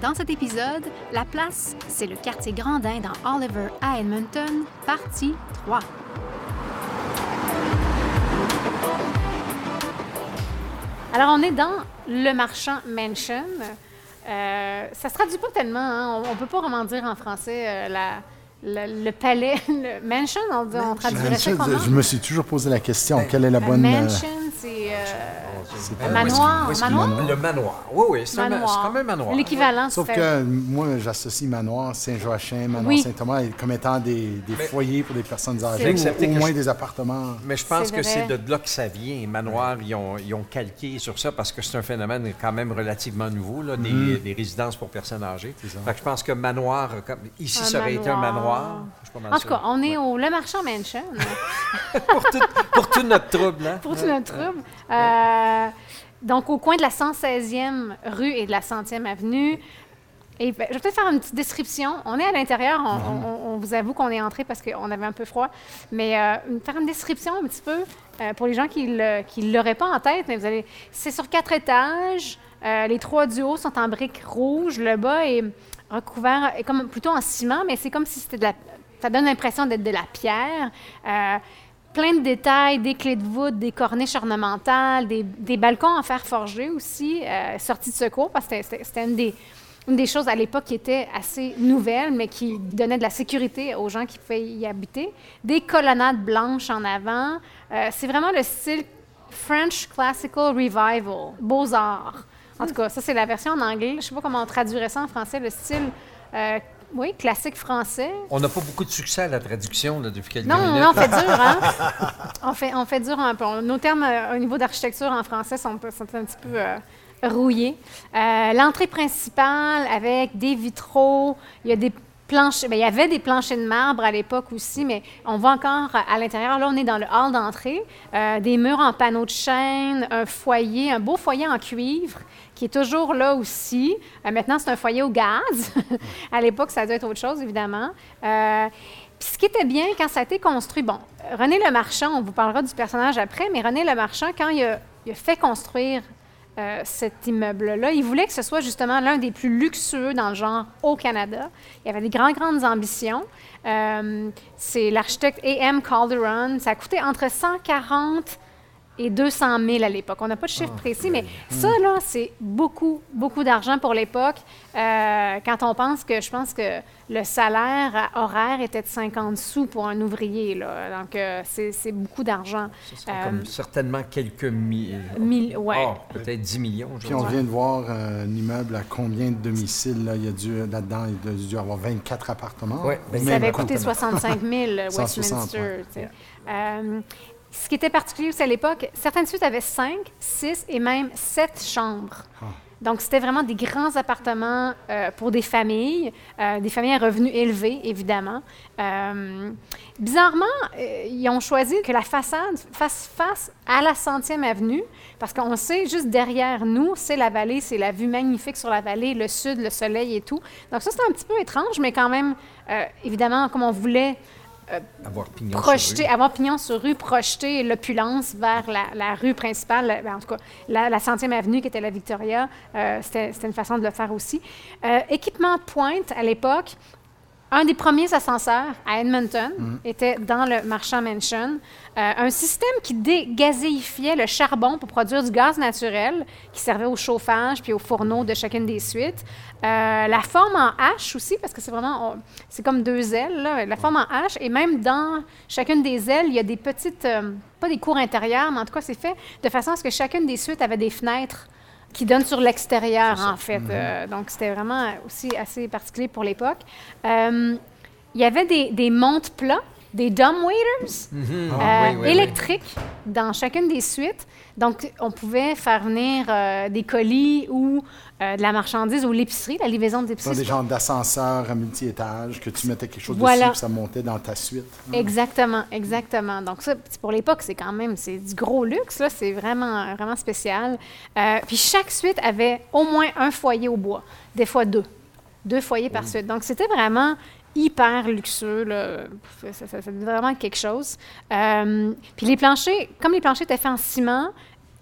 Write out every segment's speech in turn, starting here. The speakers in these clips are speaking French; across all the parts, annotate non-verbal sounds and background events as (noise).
Dans cet épisode, La place, c'est le quartier Grandin dans Oliver à Edmonton, partie 3. Alors, on est dans le marchand Mansion. Euh, ça se traduit pas tellement, hein. on, ne peut pas vraiment dire en français euh, la, le, le, palais, (laughs) le mansion, on, on traduirait ça comment? Je me suis toujours posé la question, quelle est la bonne... Mansion, c'est... Euh, un manoir, manoir? Le manoir. Oui, oui, c'est comme un manoir. L'équivalent, Sauf que moi, j'associe manoir Saint-Joachim, manoir Saint-Thomas comme étant des, des foyers pour des personnes âgées, ou au moins des appartements. Mais je pense que c'est de là que ça vient. Manoir, ils ont, ils ont calqué sur ça parce que c'est un phénomène quand même relativement nouveau, là, des, mm. des, résidences pour personnes âgées. Fait que je pense que manoir, comme, ici, ça aurait été un manoir. en tout cas, on est au Le Marchand Mansion. (laughs) pour, tout, pour, tout, notre trouble. Hein? Pour tout notre trouble. Euh, donc, au coin de la 116e rue et de la 100e avenue. Et ben, je vais peut-être faire une petite description. On est à l'intérieur, on, vous avoue qu'on est entré parce qu'on avait un peu froid, mais euh, faire une description un petit peu euh, pour les gens qui ne l'auraient pas en tête. Mais vous allez, c'est sur quatre étages. Euh, les trois du haut sont en briques rouges. Le bas est recouvert, est comme plutôt en ciment, mais c'est comme si c'était de la. Ça donne l'impression d'être de la pierre plein de détails, des clés de voûte, des corniches ornementales, des, balcons en fer forgé aussi, euh, sortis de secours, parce que c'était une des, une des choses à l'époque qui était assez nouvelle, mais qui donnait de la sécurité aux gens qui pouvaient y habiter. Des colonnades blanches en avant. Euh, c'est vraiment le style French Classical Revival, Beaux-Arts. En tout cas, ça, c'est la version en anglais. Je ne sais pas comment on traduirait ça en français, le style euh, oui, classique français. On n'a pas beaucoup de succès à la traduction là, depuis quelques non, minutes. Non, on fait (laughs) dur, hein? on, fait, on fait dur un peu. Nos termes euh, au niveau d'architecture en français sont, sont, un petit peu euh, rouillés. Euh, l'entrée principale avec des vitraux, il y a des planches, bien, il y avait des planchers de marbre à l'époque aussi, mais on voit encore à l'intérieur. Là, on est dans le hall d'entrée, des murs en panneaux de chêne, un foyer, un beau foyer en cuivre qui est toujours là aussi. Euh, maintenant, c'est un foyer au gaz. (laughs) à l'époque, ça doit être autre chose, évidemment. Euh, puis ce qui était bien quand ça a été construit, bon, René Le Marchand, on vous parlera du personnage après, mais René Le Marchand, quand il a, fait construire euh, cet immeuble-là, il voulait que ce soit justement l'un des plus luxueux dans le genre au Canada. Il avait des grandes, grandes ambitions. c'est l'architecte A.M. Calderon. Ça a coûté entre 140 et 200 000 à l'époque. On n'a pas de chiffre ah, précis, mais ça, là, c'est beaucoup, beaucoup d'argent pour l'époque. Euh, quand on pense que, je pense que le salaire horaire était de 50 sous pour un ouvrier, là. Donc, euh, c'est beaucoup d'argent. comme euh, certainement quelques milliers. Mille, ouais. Oh, peut-être 10 millions. Puis on vient de voir un immeuble à combien de domiciles, là? Il y a dû, là-dedans, il a dû avoir 24 appartements. Ouais, ça avait coûté 65 000, (laughs) Westminster. Ce qui était particulier aussi à l'époque, certaines suites avaient cinq, six et même sept chambres. Ah. Donc, c'était vraiment des grands appartements euh, pour des familles, euh, des familles à revenus élevés, évidemment. Euh, bizarrement, ils ont choisi que la façade fasse face à la centième avenue, parce qu'on sait, juste derrière nous, c'est la vallée, c'est la vue magnifique sur la vallée, le sud, le soleil et tout. Donc, ça, c'était un petit peu étrange, mais quand même, évidemment, comme on voulait euh, avoir pignon projeter, sur rue. avoir pignon sur rue, projeter l'opulence vers la, rue principale, ben, en tout cas la, centième avenue qui était la Victoria, euh, c'était une façon de le faire aussi. Euh, équipement pointe à l'époque, un des premiers ascenseurs à Edmonton mm. était dans le Marchand Mansion. Euh, un système qui dégazéifiait le charbon pour produire du gaz naturel qui servait au chauffage puis au fourneau de chacune des suites. Euh, la forme en H aussi, parce que c'est vraiment, c'est comme deux ailes, la forme en H. Et même dans chacune des ailes, il y a des petites, euh, pas des cours intérieures, mais en tout cas, c'est fait de façon à ce que chacune des suites avait des fenêtres qui donne sur l'extérieur, en fait. Mhm. Euh, donc, c'était vraiment aussi assez particulier pour l'époque. Euh, il y avait des, des montes plats des dumbwaiters mhm. euh, électriques dans chacune des suites. Donc, on pouvait faire venir euh, des colis ou euh, de la marchandise ou l'épicerie, la livraison d'épicerie. Des genres d'ascenseurs à multi-étages que tu mettais quelque chose dessus et ça montait dans ta suite. Exactement, exactement. Donc, ça, pour l'époque, c'est quand même c'est du gros luxe. Là. C'est vraiment, vraiment spécial. puis, chaque suite avait au moins un foyer au bois, des fois deux. Deux foyers par suite. Donc, c'était vraiment hyper luxueux. Là. Ça, ça, vraiment quelque chose. Euh, puis les planchers, comme les planchers étaient faits en ciment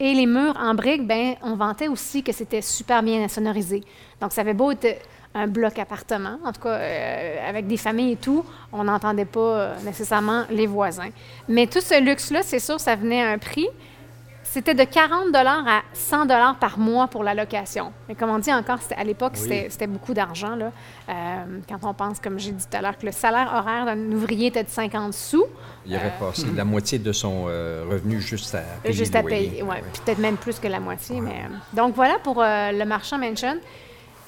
et les murs en briques, ben on vantait aussi que c'était super bien sonorisé. Donc ça avait beau être un bloc appartement, en tout cas euh, avec des familles et tout, on n'entendait pas euh, nécessairement les voisins. Mais tout ce luxe-là, c'est sûr, ça venait à un prix. C'était de 40 à 100 par mois pour la location. Mais comme on dit encore, à l'époque, c'était beaucoup d'argent. Euh, quand on pense, comme j'ai dit tout à l'heure, que le salaire horaire d'un ouvrier était de 50 sous. Il aurait euh, passé la moitié de son euh, revenu juste à payer. Juste à payer, oui. Peut-être même plus que la moitié. Mais, donc voilà pour le marchand Mansion.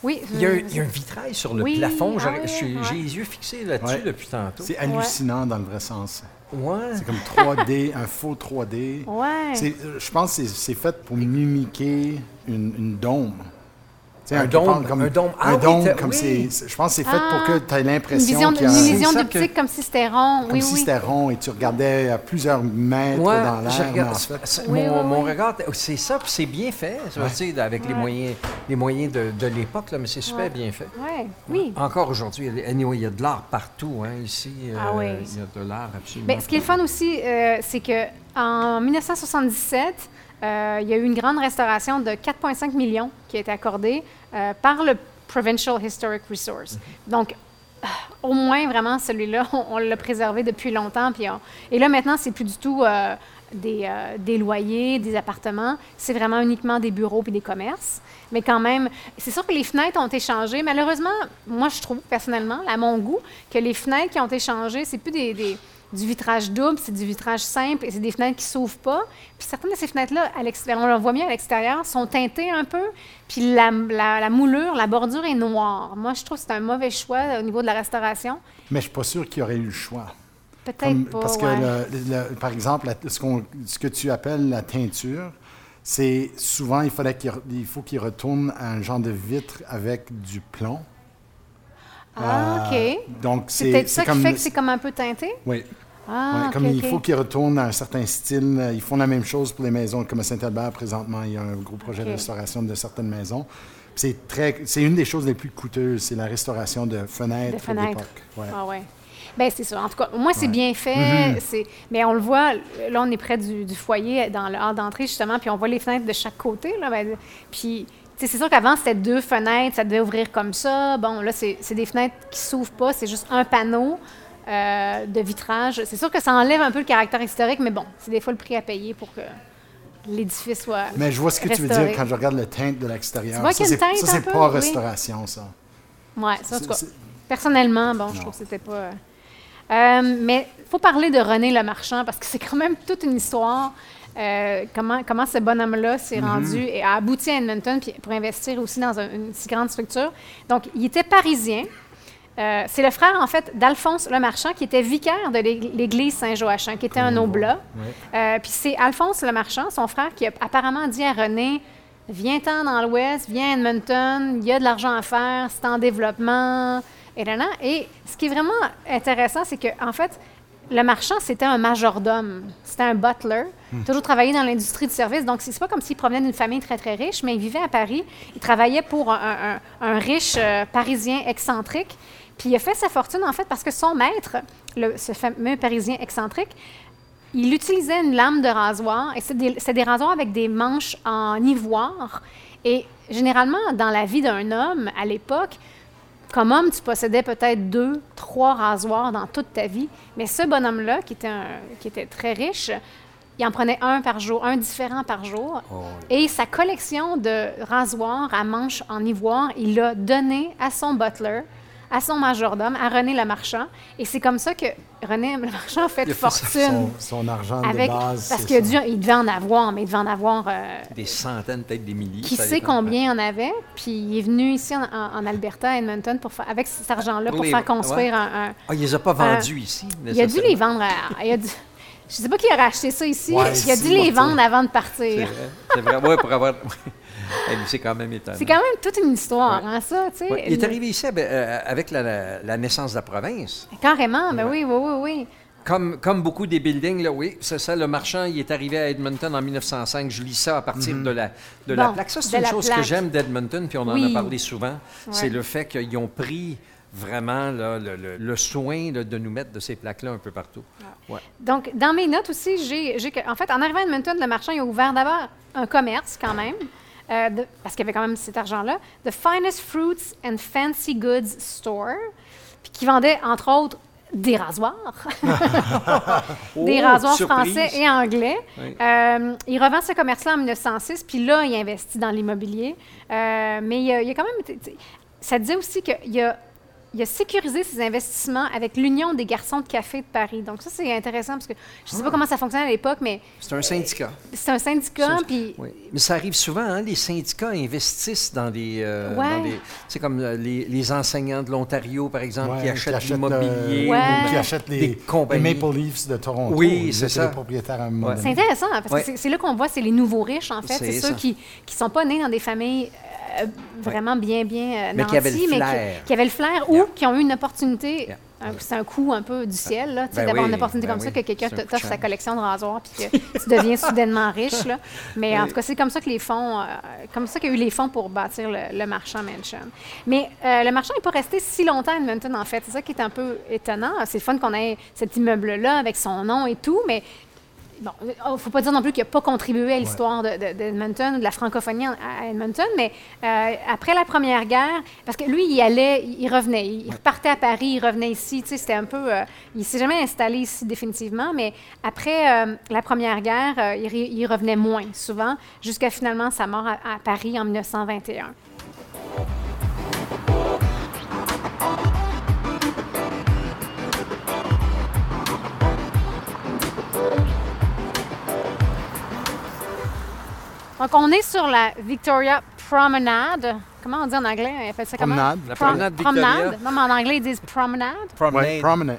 Oui. Il y, a un, vitrail sur le plafond. Ah j'ai les yeux fixés là-dessus depuis tantôt. C'est hallucinant dans le vrai sens. Ouais. C'est comme (laughs) 3D, un faux 3D. Ouais. Je pense que c'est fait pour mimiquer une, une dôme. Un, dôme, comme, un dôme, un dôme comme c'est. Je pense que c'est fait pour que tu aies l'impression qu'il y a une vision d'optique comme si c'était rond. Comme si c'était rond et tu regardais à plusieurs mètres dans l'air. mon, mon, regard, c'est ça, puis c'est bien fait, avec les moyens, les moyens de, de l'époque, mais c'est super bien fait. Ouais. Oui. Encore aujourd'hui, il y a de l'art partout, hein, ici. Ah euh, il y a de l'art absolument. Mais ce qui est le fun aussi, euh, c'est qu'en 1977, euh, il y a eu une grande restauration de 4,5 millions qui a été accordée euh, par le Provincial Historic Resource. Donc, euh, au moins, vraiment, celui-là, (laughs) on, l'a préservé depuis longtemps. Puis et là, maintenant, c'est plus du tout des, des, loyers, des appartements. C'est vraiment uniquement des bureaux et des commerces. Mais quand même, c'est sûr que les fenêtres ont été changées. Malheureusement, moi, je trouve personnellement, à mon goût, que les fenêtres qui ont été changées, c'est plus des du vitrage double, c'est du vitrage simple et c'est des fenêtres qui ne s'ouvrent pas. Puis certaines de ces fenêtres-là, on le voit bien à l'extérieur, sont teintées un peu. Puis la, la, moulure, la bordure est noire. Moi, je trouve que c'est un mauvais choix au niveau de la restauration. Mais je ne suis pas sûr qu'il y aurait eu le choix. Peut-être pas. Parce que, par exemple, ce, ce, que tu appelles la teinture, c'est souvent, il, fallait qu'il, faut qu'il retourne à un genre de vitre avec du plomb. Ah, OK. Euh, donc, c'est peut-être ça qui fait que c'est comme un peu teinté? Oui. Ah, comme il faut qu'ils retournent à un certain style. Ils font la même chose pour les maisons. Comme à Saint-Albert, présentement, il y a un gros projet de restauration de certaines maisons. C'est très, c'est une des choses les plus coûteuses, c'est la restauration de fenêtres, de fenêtres. Ouais. Ah ouais. Bien, c'est ça. En tout cas, moi, c'est bien fait. Mm-hmm. c'est... Mais on le voit, là, on est près du, foyer, dans le hall d'entrée, justement, puis on voit les fenêtres de chaque côté. Là, ben, puis c'est sûr qu'avant, c'était deux fenêtres, ça devait ouvrir comme ça. Bon, là, c'est des fenêtres qui ne s'ouvrent pas, c'est juste un panneau euh, de vitrage. C'est sûr que ça enlève un peu le caractère historique, mais bon, c'est des fois le prix à payer pour que l'édifice soit. Mais je vois ce que tu veux dire quand je regarde le teinte de l'extérieur. Ça, c'est pas restauration, ça. Oui, ça, en tout cas. Personnellement, bon, je trouve que c'était pas. Euh, mais il faut parler de René Le Marchand parce que c'est quand même toute une histoire. Euh, comment, comment ce bonhomme-là s'est mhm. rendu et a abouti à Edmonton pour investir aussi dans une si grande structure. Donc, il était parisien. Euh, c'est le frère, en fait, d'Alphonse Le Marchand, qui était vicaire de l'église Saint-Joachim, qui était un oblat. Euh, puis c'est Alphonse Le Marchand, son frère, qui a apparemment dit à René Viens-t'en dans l'Ouest, viens à Edmonton, il y a de l'argent à faire, c'est en développement. Et, là, et ce qui est vraiment intéressant, c'est qu'en en fait, le marchand, c'était un majordome, c'était un butler, hmm. toujours travaillé dans l'industrie du service. Donc, c'est pas comme s'il provenait d'une famille très, très riche, mais il vivait à Paris. Il travaillait pour un, riche euh, parisien excentrique. Puis il a fait sa fortune, en fait, parce que son maître, ce fameux parisien excentrique, il utilisait une lame de rasoir, et c'est des, des rasoirs avec des manches en ivoire. Et généralement, dans la vie d'un homme, à l'époque, comme homme, tu possédais peut-être deux, trois rasoirs dans toute ta vie, mais ce bonhomme-là, qui, était qui était très riche, il en prenait un par jour, un différent par jour. Oh, Et sa collection de rasoirs à manches en ivoire, il l'a donné à son butler à son majordome, à René le Marchand. Et c'est comme ça que René le Marchand a fait fortune. Son, argent de base. Parce qu'il devait en avoir, mais il devait en avoir. Euh, des centaines, peut-être des milliers. Qui sait combien il en avait. Puis il est venu ici en, Alberta, à Edmonton, pour avec cet argent-là, pour faire construire un, Ah, il les a pas vendus ici. Il a dû les vendre. il a dû, je sais pas qui a racheté ça ici. il a dû les vendre avant de partir. C'est vrai. vrai. pour avoir. (laughs) c'est quand même étonnant. C'est quand même toute une histoire, hein, ça, tu sais. Il est arrivé ici euh, avec la, naissance de la province. Carrément, ben oui, oui, oui, oui. Comme, comme beaucoup des buildings, là, oui, c'est ça. Le marchand, il est arrivé à Edmonton en 1905. Je lis ça à partir mhm. de la, de la plaque. Ça, c'est une chose que j'aime d'Edmonton, puis on en a parlé souvent. C'est le fait qu'ils ont pris vraiment le, soin de nous mettre de ces plaques-là un peu partout. Donc, dans mes notes aussi, j'ai, en fait, en arrivant à Edmonton, le marchand a ouvert d'abord un commerce quand même, euh, parce qu'il y avait quand même cet argent-là, The Finest Fruits and Fancy Goods Store, puis qui vendait, entre autres, des rasoirs. (laughs) des oh, rasoirs français et anglais. Euh, il revend ce commerce-là en 1906, puis là, il investit dans l'immobilier. Euh, mais il y, a, il y, a, quand même... Ça disait aussi qu'il y a il a sécurisé ses investissements avec l'Union des garçons de café de Paris. Donc ça, c'est intéressant parce que je ne sais pas ah. comment ça fonctionnait à l'époque, mais... C'est un syndicat. C'est un syndicat, puis... Mais ça arrive souvent, hein, les syndicats investissent dans des... Euh, c'est comme euh, les, enseignants de l'Ontario, par exemple, qui achètent l'immobilier. Ou qui achètent les, Maple Leafs de Toronto. Oui, c'est ça. propriétaires C'est intéressant, parce que c'est là qu'on voit, c'est les nouveaux riches, en fait. C'est ceux qui ne sont pas nés dans des familles euh, vraiment bien, bien euh, mais qui avaient le flair. Qui, avaient le flair ou qui ont eu une opportunité. C'est un coup un peu du ciel, là, ben d'avoir une opportunité ben comme ça, que quelqu'un t'offre sa collection de rasoirs puis que tu deviens (laughs) soudainement riche. Là. Mais en tout cas, c'est comme ça que les fonds, euh, comme ça qu'il y a eu les fonds pour bâtir le, marchand Mansion. Mais le marchand n'est pas resté si longtemps à Edmonton, en fait. C'est ça qui est un peu étonnant. C'est fun qu'on ait cet immeuble-là avec son nom et tout, mais bon, il ne faut pas dire non plus qu'il n'a pas contribué à l'histoire d'Edmonton, de, de, la francophonie à Edmonton, mais euh, après la Première Guerre, parce que lui, il allait, il revenait, il repartait à Paris, il revenait ici, tu sais, c'était un peu, euh, il s'est jamais installé ici définitivement, mais après euh, la Première Guerre, il, revenait moins souvent, jusqu'à finalement sa mort à Paris en 1921. Donc, on est sur la Victoria Promenade. Comment on dit en anglais? Elle fait ça promenade. La promenade Victoria. Promenade. Non, mais en anglais, ils disent promenade. Promenade. promenade.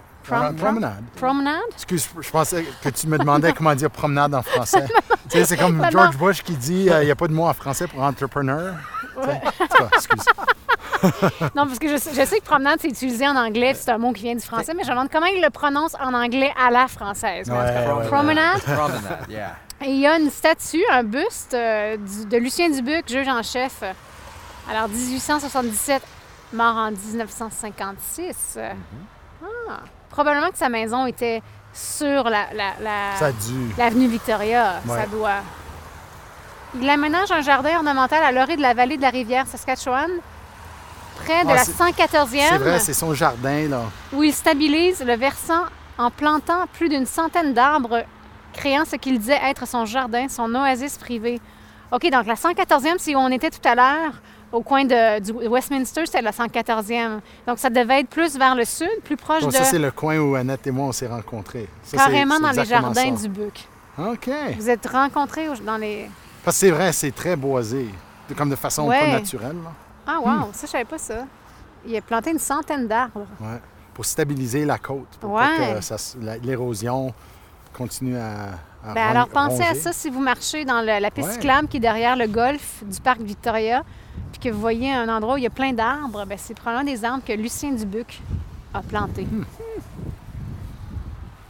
promenade. Promenade? Excuse, je pensais que tu me demandais comment dire promenade en français. (laughs) tu sais, c'est comme George Bush qui dit euh, il n'y a pas de mot en français pour entrepreneur. Ouais. excuse. (laughs) non, parce que je, je, sais que promenade, c'est utilisé en anglais, c'est un mot qui vient du français, mais je me demande comment il le prononce en anglais à la française. Ouais, promenade. Promenade, yeah. (laughs) Et il y a une statue, un buste euh, de Lucien Dubuc, juge en chef. Alors, 1877, mort en 1956. Mm-hmm. ah, probablement que sa maison était sur la, l'avenue Victoria. Ça doit. Il aménage un jardin ornemental à l'orée de la vallée de la rivière Saskatchewan, près de ah, la 114e. C'est vrai, c'est son jardin, là. Où il stabilise le versant en plantant plus d'une centaine d'arbres créant ce qu'il disait être son jardin, son oasis privé. OK, donc la 114e, si on était tout à l'heure au coin de, du Westminster, c'était la 114e. Donc ça devait être plus vers le sud, plus proche de... Ça, c'est le coin où Annette et moi, on s'est rencontrés. carrément dans les jardins du Buc. OK. Vous êtes rencontrés dans les... Parce que c'est vrai, c'est très boisé, comme de façon pas naturelle. Ah, wow, hmm. ça, je savais pas ça. Il a planté une centaine d'arbres. Oui, pour stabiliser la côte, pour ouais. que l'érosion continue à. Ben, alors, pensez à ça si vous marchez dans la piste cyclable qui est derrière le golf du parc Victoria, puis que vous voyez un endroit où il y a plein d'arbres, ben, c'est probablement des arbres que Lucien Dubuc a plantés. Hmm.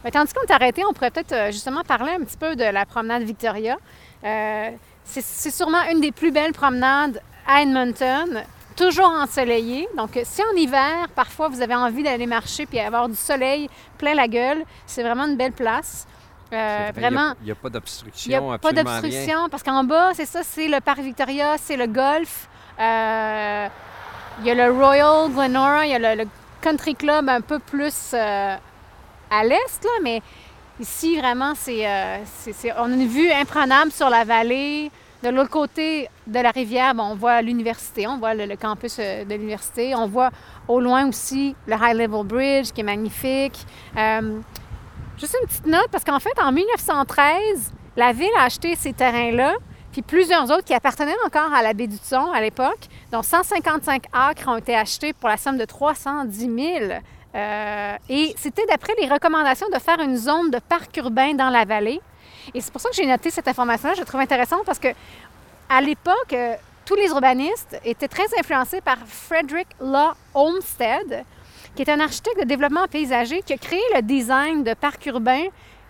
Ben, tandis qu'on est arrêté, on pourrait peut-être euh, justement parler un petit peu de la promenade Victoria. Euh, c'est sûrement une des plus belles promenades à Edmonton toujours ensoleillée. Donc, si en hiver, parfois, vous avez envie d'aller marcher puis avoir du soleil plein la gueule, c'est vraiment une belle place. Euh, vraiment. Il n'y a, pas d'obstruction. Il n'y a pas d'obstruction parce qu'en bas, c'est ça, c'est le Parc Victoria, c'est le golf. Euh, il y a le Royal Glenora, il y a le, Country Club un peu plus euh, à l'est, là, mais ici, vraiment, c'est, on a une vue imprenable sur la vallée. De l'autre côté de la rivière, on voit l'université, on voit le, campus de l'université, on voit au loin aussi, le High Level Bridge qui est magnifique. Euh, juste une petite note, parce qu'en fait, en 1913, la ville a acheté ces terrains-là, puis plusieurs autres qui appartenaient encore à la baie du Thon à l'époque, dont 155 acres ont été achetés pour la somme de 310 000. Euh, et c'était d'après les recommandations de faire une zone de parc urbain dans la vallée. Et c'est pour ça que j'ai noté cette information-là. Je la trouve intéressante parce que à l'époque, euh, tous les urbanistes étaient très influencés par Frederick Law Olmsted, qui est un architecte de développement paysager qui a créé le design de parc urbain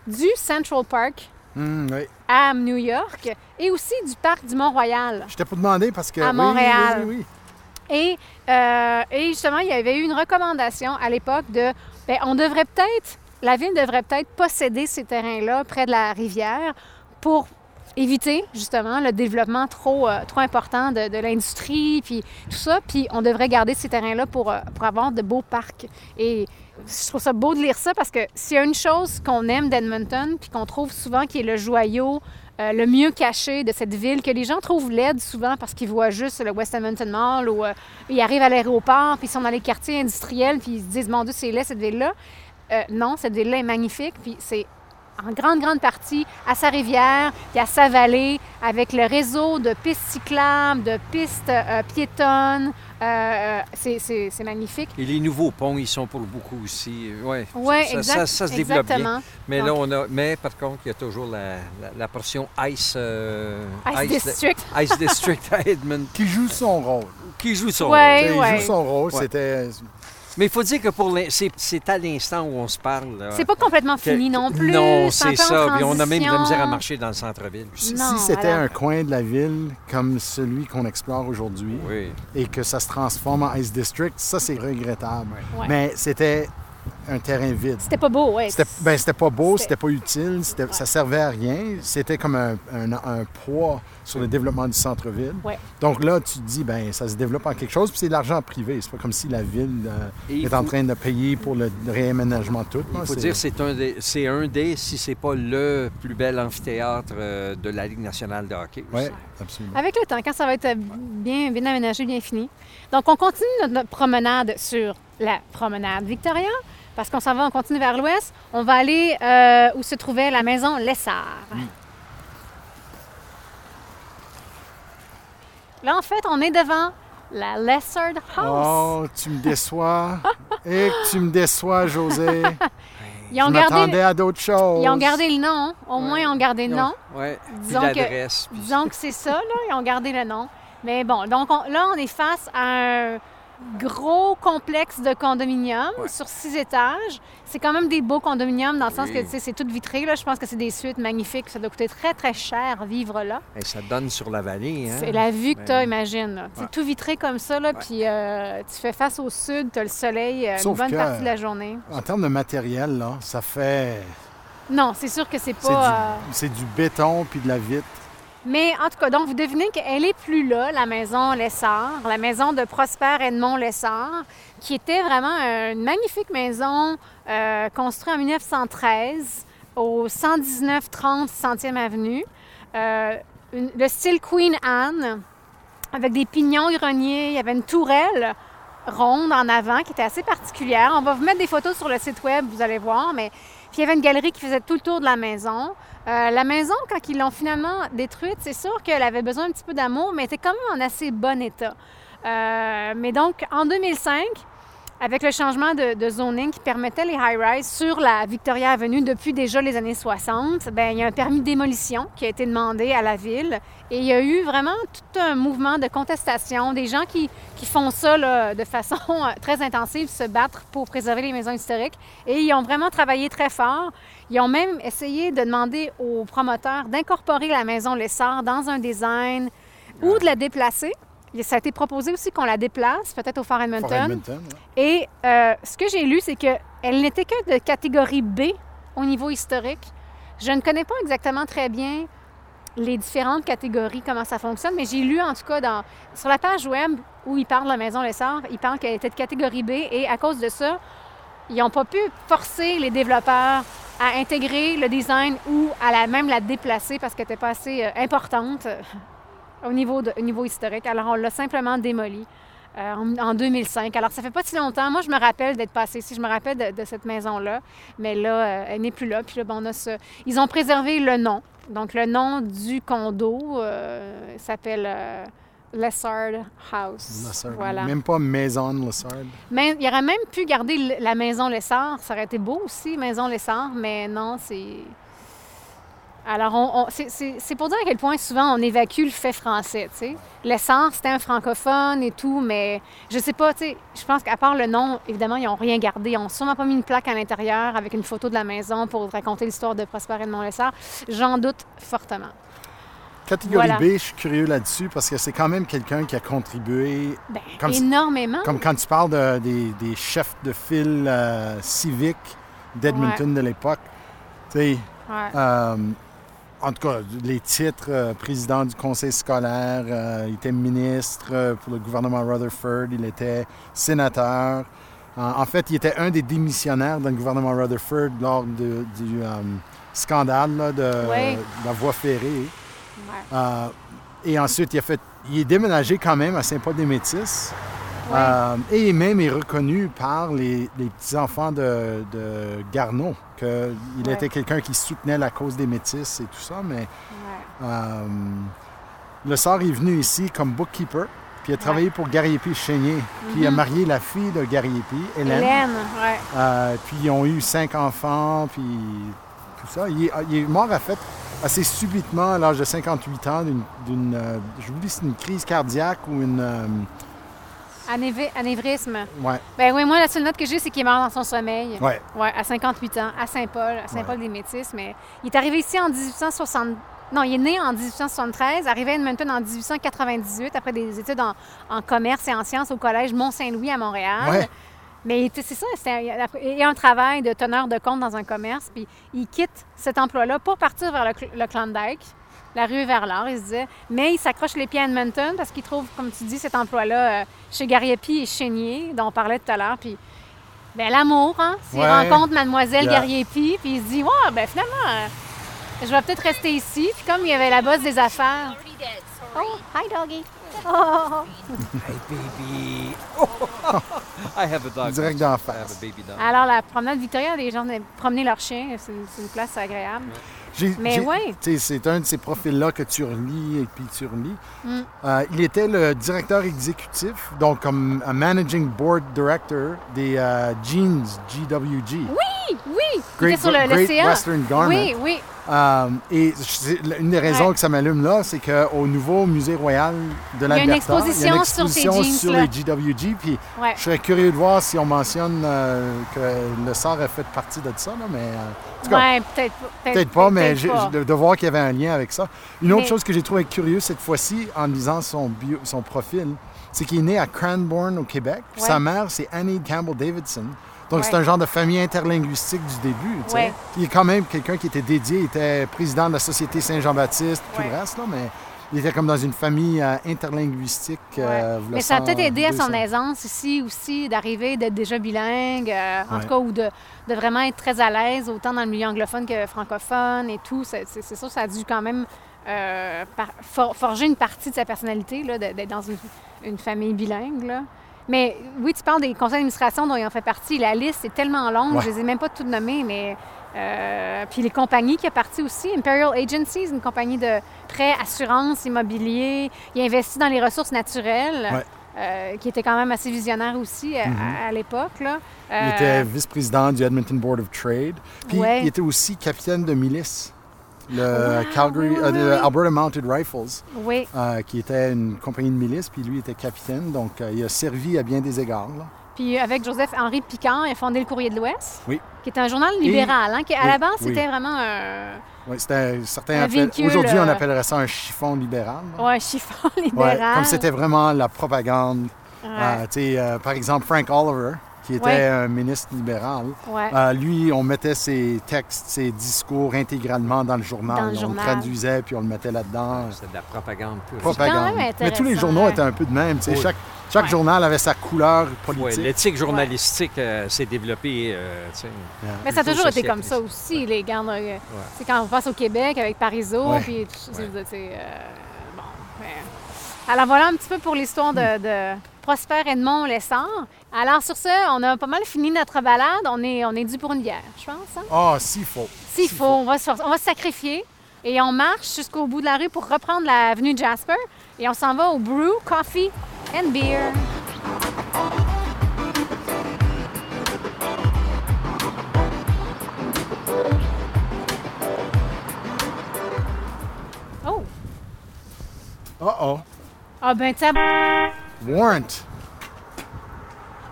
du Central Park hmm, à New York et aussi du parc du Mont-Royal. Je t'ai pas demandé parce que. À Montréal. Oui, oui, et, euh, et, justement, il y avait eu une recommandation à l'époque de. Bien, on devrait peut-être. La ville devrait peut-être posséder ces terrains-là près de la rivière pour éviter justement le développement trop, euh, trop important de, l'industrie, puis tout ça. Puis on devrait garder ces terrains-là pour, euh, pour avoir de beaux parcs. Et je trouve ça beau de lire ça parce que s'il y a une chose qu'on aime d'Edmonton, puis qu'on trouve souvent qui est le joyau euh, le mieux caché de cette ville, que les gens trouvent laide souvent parce qu'ils voient juste le West Edmonton Mall ou ils arrivent à l'aéroport, puis ils sont dans les quartiers industriels, puis ils se disent, mon Dieu, c'est laid cette ville-là. Non, cette ville-là est magnifique, puis c'est en grande, grande partie à sa rivière et à sa vallée, avec le réseau de pistes cyclables, de pistes euh, piétonnes. Euh, euh, c'est magnifique. Et les nouveaux ponts, ils sont pour beaucoup aussi. Oui, ouais, ça, ça, se développe bien. Mais là, on a. Mais par contre, il y a toujours la, la, portion Ice, Ice, District. Ice District à Edmond. Qui joue son rôle. Qui joue son rôle. Il joue son rôle. C'était mais il faut dire que pour c'est à l'instant où on se parle. C'est pas complètement fini non plus. Non, c'est ça. Puis on a même de la misère à marcher dans le centre-ville. Si, c'était un coin de la ville comme celui qu'on explore aujourd'hui et que ça se transforme en Ice District, ça c'est regrettable. Mais c'était un terrain vide. C'était pas beau, oui. C'était, ben, c'était pas beau, c'était pas utile, c'était, ça servait à rien. C'était comme un, un, poids sur le développement du centre-ville. Donc là, tu te dis, ben ça se développe en quelque chose, puis c'est de l'argent privé. C'est pas comme si la ville euh, est en train de payer pour le réaménagement tout. Il faut dire c'est un des, c'est un des, si c'est pas le plus bel amphithéâtre euh, de la Ligue nationale de hockey. Oui, absolument. Avec le temps, quand ça va être bien, bien aménagé, bien fini. Donc, on continue notre promenade sur la promenade Victoria parce qu'on s'en va, on continue vers l'ouest. On va aller euh, où se trouvait la maison Lessard. Là, en fait, on est devant la Lessard House. Oh, tu me déçois. Et que tu me déçois, José. (laughs) Ils ont Je gardé à d'autres choses. Ils ont gardé le nom. Au moins, ils ont gardé le nom. Oui, disons que, disons que c'est ça, là. Ils ont gardé le nom. Mais bon, donc là, on est face à un gros complexe de condominiums sur six étages. C'est quand même des beaux condominiums dans le sens que c'est tout vitré. Là. Je pense que c'est des suites magnifiques. Ça doit coûter très, très cher vivre là. Et ça donne sur la vallée. Hein? C'est la vue que tu as, imagine. C'est tout vitré comme ça. Là, Puis euh, tu fais face au sud, tu as le soleil euh, une bonne partie de la journée. En termes de matériel, là, ça fait. Non, c'est sûr que c'est pas. C'est du, euh, du béton puis de la vitre. Mais en tout cas, donc vous devinez qu'elle est plus là, la maison Lessard, la maison de Prosper Edmond Lessard, qui était vraiment une magnifique maison euh, construite en 1913 au 119-30 Centième Avenue. Euh, le style Queen Anne, avec des pignons greniers, il y avait une tourelle ronde en avant qui était assez particulière. On va vous mettre des photos sur le site web, vous allez voir, mais puis il y avait une galerie qui faisait tout le tour de la maison. Euh, la maison, quand ils l'ont finalement détruite, c'est sûr qu'elle avait besoin un petit peu d'amour, mais elle était quand même en assez bon état. Euh, mais donc, en 2005, avec le changement de, zoning qui permettait les high-rise sur la Victoria Avenue depuis déjà les années 60, bien, il y a un permis de démolition qui a été demandé à la ville. Et il y a eu vraiment tout un mouvement de contestation, des gens qui, font ça de façon (laughs) très intensive, se battre pour préserver les maisons historiques. Et ils ont vraiment travaillé très fort. Ils ont même essayé de demander aux promoteurs d'incorporer la maison Lessard dans un design ou de la déplacer ça a été proposé aussi qu'on la déplace, peut-être au Fort Edmonton. Et euh, ce que j'ai lu, c'est qu'elle n'était que de catégorie B au niveau historique. Je ne connais pas exactement très bien les différentes catégories, comment ça fonctionne, mais j'ai lu en tout cas dans, sur la page web où il parle de la Maison Lessard, il parle qu'elle était de catégorie B et à cause de ça, ils n'ont pas pu forcer les développeurs à intégrer le design ou à la, même la déplacer parce qu'elle n'était pas assez euh, importante au niveau, de, niveau historique. Alors, on l'a simplement démoli. en, 2005. Alors, ça fait pas si longtemps. Moi, je me rappelle d'être passée ici. Je me rappelle de, cette maison-là. Mais là, elle n'est plus là. Puis là, on a ce... Ils ont préservé le nom. Donc, le nom du condo s'appelle Lessard House. Voilà. Même pas Maison Lessard. Mais, il aurait même pu garder la Maison Lessard. Ça aurait été beau aussi, Maison Lessard, mais non, c'est. Alors, on, c'est pour dire à quel point souvent on évacue le fait français, tu sais. Lessard, c'était un francophone et tout, mais je sais pas, tu sais, je pense qu'à part le nom, évidemment, ils n'ont rien gardé. Ils n'ont sûrement pas mis une plaque à l'intérieur avec une photo de la maison pour raconter l'histoire de Prosper Edmond Lessard. J'en doute fortement. Catégorie B, je suis curieux là-dessus parce que c'est quand même quelqu'un qui a contribué ben, énormément. Comme quand tu parles des, chefs de file euh, civiques d'Edmonton de l'époque. Tu sais, euh, en tout cas, les titres, euh, président du conseil scolaire, il était ministre pour le gouvernement Rutherford, il était sénateur. en fait, il était un des démissionnaires dans le gouvernement Rutherford lors du scandale de, la voie ferrée. Euh, et ensuite, il, a fait, il est déménagé quand même à Saint-Paul-des-Métis. Euh, et même est reconnu par les, petits-enfants de, de, Garneau, qu'il était quelqu'un qui soutenait la cause des Métis et tout ça. Mais euh, le sort est venu ici comme bookkeeper, puis il a travaillé pour Gariepi Chénier. Puis il a mhm. marié la fille de Gariepi, Hélène. Hélène, puis ils ont eu cinq enfants, puis tout ça. Il il est mort à fait assez subitement à l'âge de 58 ans d'une, euh, je vous dis, c'est une crise cardiaque ou une... Anévrisme. Ouais. Ben oui, moi, la seule note que j'ai, c'est qu'il est mort dans son sommeil. Ouais. Ouais, à 58 ans, à Saint-Paul, à Saint-Paul-des-Métis. Mais il est arrivé ici en 1860. Non, il est né en 1873, arrivé à Edmonton en 1898, après des études en, en commerce et en sciences au Collège Mont-Saint-Louis à Montréal. Ouais. Mais c'est ça, il y a un travail de teneur de compte dans un commerce, puis il quitte cet emploi-là pour partir vers le, Klondike, la rue vers l'art, il se disait. Mais il s'accroche les pieds à Edmonton parce qu'il trouve, comme tu dis, cet emploi-là euh, chez Gariepi et Chénier, dont on parlait tout à l'heure, puis ben, l'amour, hein? S'il rencontre Mademoiselle yeah. Gariepi, puis il se dit, ouais, ben finalement, euh, je vais peut-être rester ici. Puis comme il y avait la bosse des affaires. Oh, hi, doggy. (laughs) Oh. Hey, baby. (laughs) I have a dog. Direct d'en face. Alors, la promenade Victoria, les gens promener leur chien, c'est une, place agréable. Mais oui. C'est un de ces profils-là que tu relis et puis tu relis. Mm. Euh, il était le directeur exécutif, donc comme un managing board director des euh, Jeans GWG. Oui, oui. Great, sur le, Great Western Garment. Oui, oui. Euh, et une des raisons que ça m'allume là, c'est qu'au nouveau Musée royal de l'Alberta, il y a une exposition, sur, les GWG. Puis je serais curieux de voir si on mentionne euh, que le sort a fait partie de ça. Là, mais, euh, peut-être peut pas, mais De, voir qu'il y avait un lien avec ça. Une autre chose que j'ai trouvé curieuse cette fois-ci en lisant son, bio, son profil, c'est qu'il est né à Cranbourne au Québec. Sa mère, c'est Annie Campbell Davidson. Donc, c'est un genre de famille interlinguistique du début. Tu sais. Il est quand même quelqu'un qui était dédié, il était président de la Société Saint-Jean-Baptiste, tout le reste, là, mais il était comme dans une famille euh, interlinguistique. Euh, mais ça a peut-être aidé à son aisance ici aussi, d'arriver, d'être déjà bilingue, euh, en tout cas, ou de, vraiment être très à l'aise, autant dans le milieu anglophone que francophone et tout. C'est ça, ça a dû quand même forger une partie de sa personnalité, d'être dans une, une famille bilingue. Là. Mais oui, tu parles des conseils d'administration dont il en fait partie. La liste est tellement longue, je ne les ai même pas toutes nommées, mais. Euh, puis les compagnies qui a parti aussi, Imperial Agencies, une compagnie de prêts, assurance, immobilier. Il a investi dans les ressources naturelles. Euh, qui était quand même assez visionnaire aussi euh, mm-hmm. à, l'époque. il était vice-président du Edmonton Board of Trade. Puis il était aussi capitaine de milice le Calgary, euh, Alberta Mounted Rifles, euh, qui était une compagnie de milice, puis lui était capitaine, donc euh, il a servi à bien des égards. Puis avec Joseph-Henri Piquant, il a fondé le Courrier de l'Ouest, qui est un journal libéral, hein, qui à la base c'était vraiment un... Oui, c'était certain. Aujourd'hui, on appellerait ça un chiffon libéral. Oui, un chiffon libéral. comme c'était vraiment la propagande. par exemple, Frank Oliver, qui était un ministre libéral. Euh, lui, on mettait ses textes, ses discours intégralement dans le journal. on le traduisait puis on le mettait là-dedans. C'était de la propagande. Propagande. Mais tous les journaux étaient un peu de même. Chaque, chaque journal avait sa couleur politique. L'éthique journalistique euh, s'est développée. Euh, mais ça a toujours été comme ça aussi, les gars. C'est quand on passe au Québec avec Parizeau, puis bon, Alors voilà un petit peu pour l'histoire de Prosper Edmond Lessard. Alors, sur ce, on a pas mal fini notre balade. On est, on est dû pour une bière, je pense. Hein? Ah, s'il faut. S'il faut, On, va se, on va se sacrifier. Et on marche jusqu'au bout de la rue pour reprendre l'avenue Jasper. Et on s'en va au Brew, Coffee and Beer. Oh! Uh-oh. Ah ben, ça... Warrant.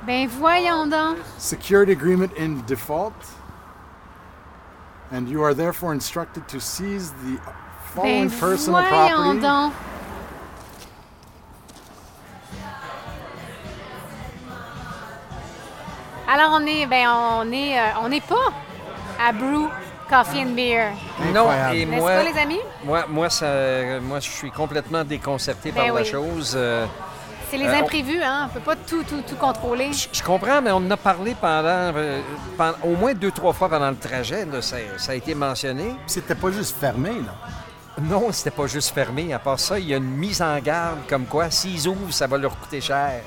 Ben voyons donc. Security agreement in default. And you are therefore instructed to seize the following ben personal voyons property. donc. Alors on est, ben on est, euh, on n'est pas à Brew Coffee and Beer. Non, et moi, pas les amis? moi, moi, ça, moi, je suis complètement déconcerté Ben par la oui. chose. Euh, C'est les Euh, on- imprévus, hein? On peut pas tout, tout, tout contrôler. je, je comprends, mais on en a parlé pendant, euh, pendant- au moins deux, trois fois pendant le trajet. là, ça, ça a été mentionné. C'était pas juste fermé, là. Non, c'était pas juste fermé. À part ça, il y a une mise en garde comme quoi, s'ils ouvrent, ça va leur coûter cher.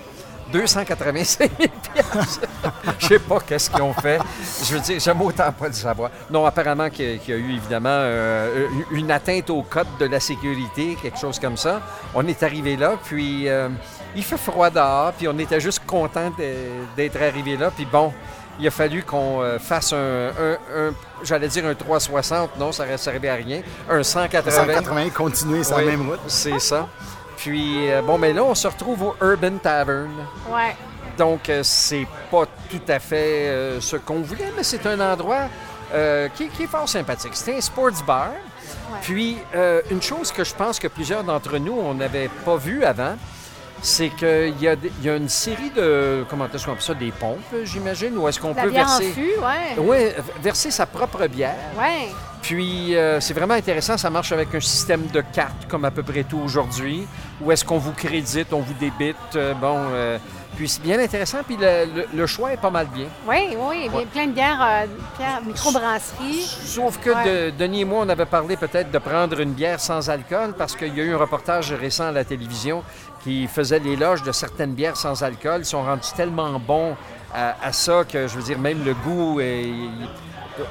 285 000 piastres. (laughs) Je sais pas qu'est-ce qu'ils ont fait. Je veux dire, j'aime autant pas le savoir. Non, apparemment qu'il y a- qu'il y a eu évidemment euh, une atteinte au code de la sécurité, quelque chose comme ça. On est arrivé là, puis euh, il fait froid dehors, puis on était juste content d'être arrivé là. Puis bon, il a fallu qu'on euh, fasse un, un- un- j'allais dire un 360, non, ça ne servait à rien. Un 180. 180, continuer sur Oui, la même route. C'est ça. Puis, euh, bon, mais là, on se retrouve au Urban Tavern. Ouais. Donc, euh, c'est pas tout à fait euh, ce qu'on voulait, mais c'est un endroit euh, qui, qui est fort sympathique. C'est un sports bar. Puis, euh, une chose que je pense que plusieurs d'entre nous, on n'avait pas vu avant, c'est qu'il y, y a une série de, comment est-ce qu'on appelle ça, des pompes, j'imagine, où est-ce qu'on peut bière verser... en fût, ouais. Oui, verser sa propre bière. Ouais. Puis, euh, c'est vraiment intéressant. Ça marche avec un système de cartes, comme à peu près tout aujourd'hui. Où est-ce qu'on vous crédite, on vous débite. euh, bon, euh, puis c'est bien intéressant. Puis le, le- le choix est pas mal bien. Oui, oui, bien, plein de bières, bières microbrasserie. Sauf que Ouais. de- Denis et moi, on avait parlé peut-être de prendre une bière sans alcool parce qu'il y a eu un reportage récent à la télévision qui faisait l'éloge de certaines bières sans alcool. Sont rendus tellement bons à, à ça que, je veux dire, même le goût, est-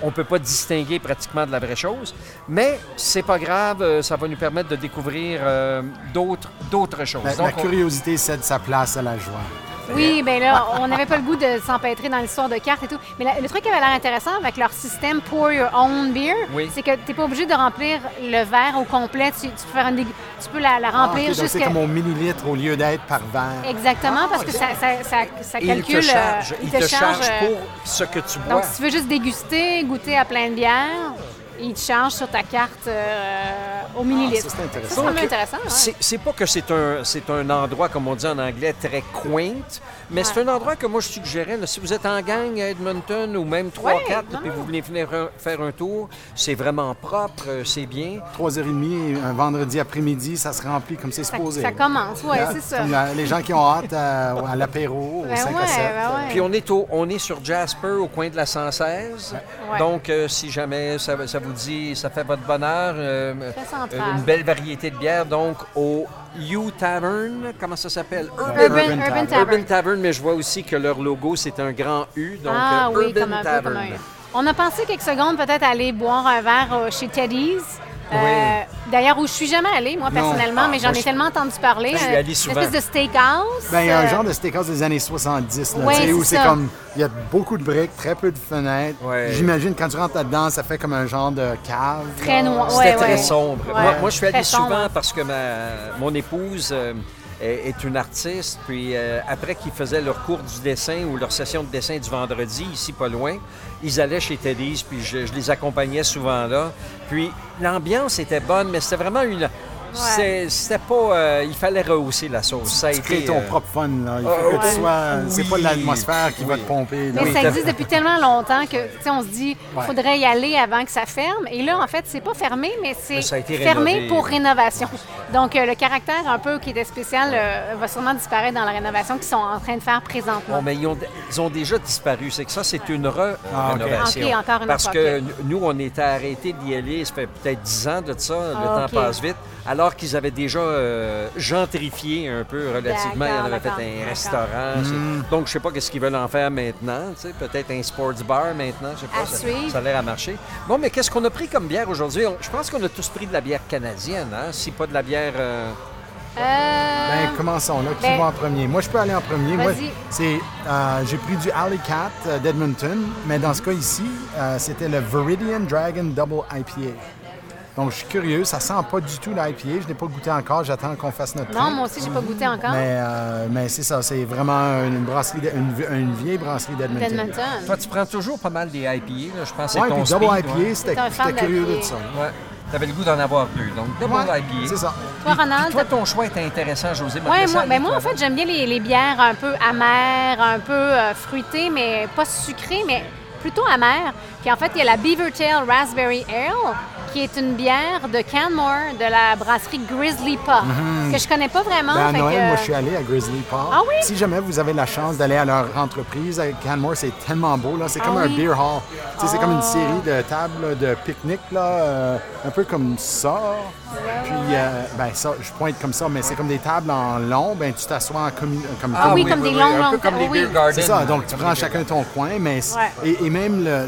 on ne peut pas distinguer pratiquement de la vraie chose. Mais c'est pas grave, euh, ça va nous permettre de découvrir euh, d'autres d'autres choses. La, la Donc, on- curiosité cède sa place à la joie. Oui, bien là, on n'avait pas le goût de s'empêtrer dans l'histoire de cartes et tout. Mais la- le truc qui avait l'air intéressant avec leur système Pour Your Own Beer, Oui. c'est que tu n'es pas obligé de remplir le verre au complet. Tu, tu peux, faire une dég- tu peux la, la Ah, remplir c'est jusqu'à. comme au millilitre au lieu d'être par verre. Exactement, parce que ça, ça, ça, ça il calcule. te charge, euh, il te charge euh, pour ce que tu bois. Donc, si tu veux juste déguster, goûter à plein de bières, il te charge sur ta carte euh, au millilitre. Ah, c'est intéressant. C'est ouais. Pas que c'est un, c'est un endroit, comme on dit en anglais, très quaint, mais c'est un endroit que moi je suggérais. là, si vous êtes en gang à Edmonton ou même 3-4 Ouais, puis vous venez venir un- faire un tour, c'est vraiment propre, euh, c'est bien. 3h30, un vendredi après-midi, ça se remplit comme c'est supposé. ça commence, oui, c'est ça. euh, les gens qui ont hâte à, à l'apéro, Ben au 5 ouais, à 7. ben ouais. Puis on est, au, on est sur Jasper, au coin de la 116. Ouais. Donc, euh, si jamais ça, ça vous dit, ça fait votre bonheur, euh, euh, une belle variété de bières, donc au U Tavern, comment ça s'appelle? Urban, Urban Urban Tavern. Tavern. Urban Tavern, mais je vois aussi que leur logo, c'est un grand U, donc ah euh, oui, Urban comme un peu Tavern. comme un... On a pensé quelques secondes peut-être aller boire un verre euh, chez Teddy's. Euh, Oui. D'ailleurs, où je suis jamais allée, moi, Non. personnellement, Ah, mais j'en moi, ai je- tellement entendu parler. Je suis euh, allé souvent. Une espèce de steakhouse. Ben, il y a un euh, genre de steakhouse des années 70, là, Ouais, tu sais, où c'est comme, il y a beaucoup de briques, très peu de fenêtres. Ouais. J'imagine, quand tu rentres là-dedans, ça fait comme un genre de cave. Très noir. C'était Ouais, très ouais. sombre. Moi, moi, je suis allé Très souvent parce que ma, mon épouse euh, est, une artiste. Puis euh, après qu'ils faisaient leur cours du dessin ou leur session de dessin du vendredi, ici pas loin, ils allaient chez Teddy's, puis je, je les accompagnais souvent là. Puis l'ambiance était bonne, mais c'était vraiment une... C'était pas... euh, il fallait rehausser la sauce. Ça a Tu crées été... ton euh, propre fun, là. Il faut Ah, que tu sois. C'est pas l'atmosphère qui va te pomper. là. Mais Oui, ça existe depuis tellement longtemps que, tu sais, on se dit, il Ouais. faudrait y aller avant que ça ferme. Et là, en fait, c'est pas fermé, mais c'est fermé rénové. pour rénovation. Donc, euh, le caractère un peu qui était spécial euh, va sûrement disparaître dans la rénovation qu'ils sont en train de faire présentement. Bon, mais ils ont, ils ont déjà disparu. C'est que ça, c'est une re- Ah, Parce fois, que nous, on était arrêtés d'y aller, ça fait peut-être 10 ans de ça, le Ah, temps passe vite. Alors, alors qu'ils avaient déjà euh, gentrifié un peu relativement. Ils en avaient fait un restaurant. Mm. Donc, je sais pas qu'est-ce qu'ils veulent en faire maintenant. Peut-être un sports bar maintenant. Je sais pas. Ça, ça, a l'air à marcher. Bon, mais qu'est-ce qu'on a pris comme bière aujourd'hui? Je pense qu'on a tous pris de la bière canadienne, hein? si pas de la bière... Euh, euh... Ben, commençons là. Qui ben, va en premier? Moi, je peux aller en premier. Moi, c'est, euh, j'ai pris du Alley Cat euh, d'Edmonton, mais dans ce cas ici, c'était le Viridian Dragon Double IPA. Donc, je suis curieux. Ça sent pas du tout l'IPA. Je n'ai pas goûté encore. J'attends qu'on fasse notre Non, moi aussi, j'ai pas goûté encore. Mais, euh, mais c'est ça. C'est vraiment une brasserie, une, vieille brasserie d'Edmonton. Toi, tu prends toujours pas mal des IPA. Là. Je pense que ouais, ton puis Double IPA, c'était curieux de ça. Ouais. Tu avais le goût d'en avoir deux. Donc, double IPA. C'est ça. Toi, Ronald. toi, ton choix était intéressant, José. Oui, moi, ben moi, en fait, j'aime bien les, les, bières un peu amères, un peu euh, fruitées, mais pas sucrées, mais plutôt amères. Puis en fait, il y a la Beaver Tail Raspberry Ale qui est une bière de Canmore de la brasserie Grizzly Paw, mhm. que je connais pas vraiment. Ben, à Noël, moi, je suis allé à Grizzly Paw. Ah oui? Si jamais vous avez la chance d'aller à leur entreprise, à Canmore, c'est tellement beau. là. C'est comme ah un beer hall. C'est comme une ah. série de tables de pique-nique, là, euh, un peu comme ça. Puis, euh, ben ça, je pointe comme ça, mais c'est comme des tables en long. Ben, tu t'assois comme, comme Ah oui, comme des longs, longs. Un peu comme les beer gardens. C'est ça. Donc, tu prends chacun ton coin, mais... Et, même le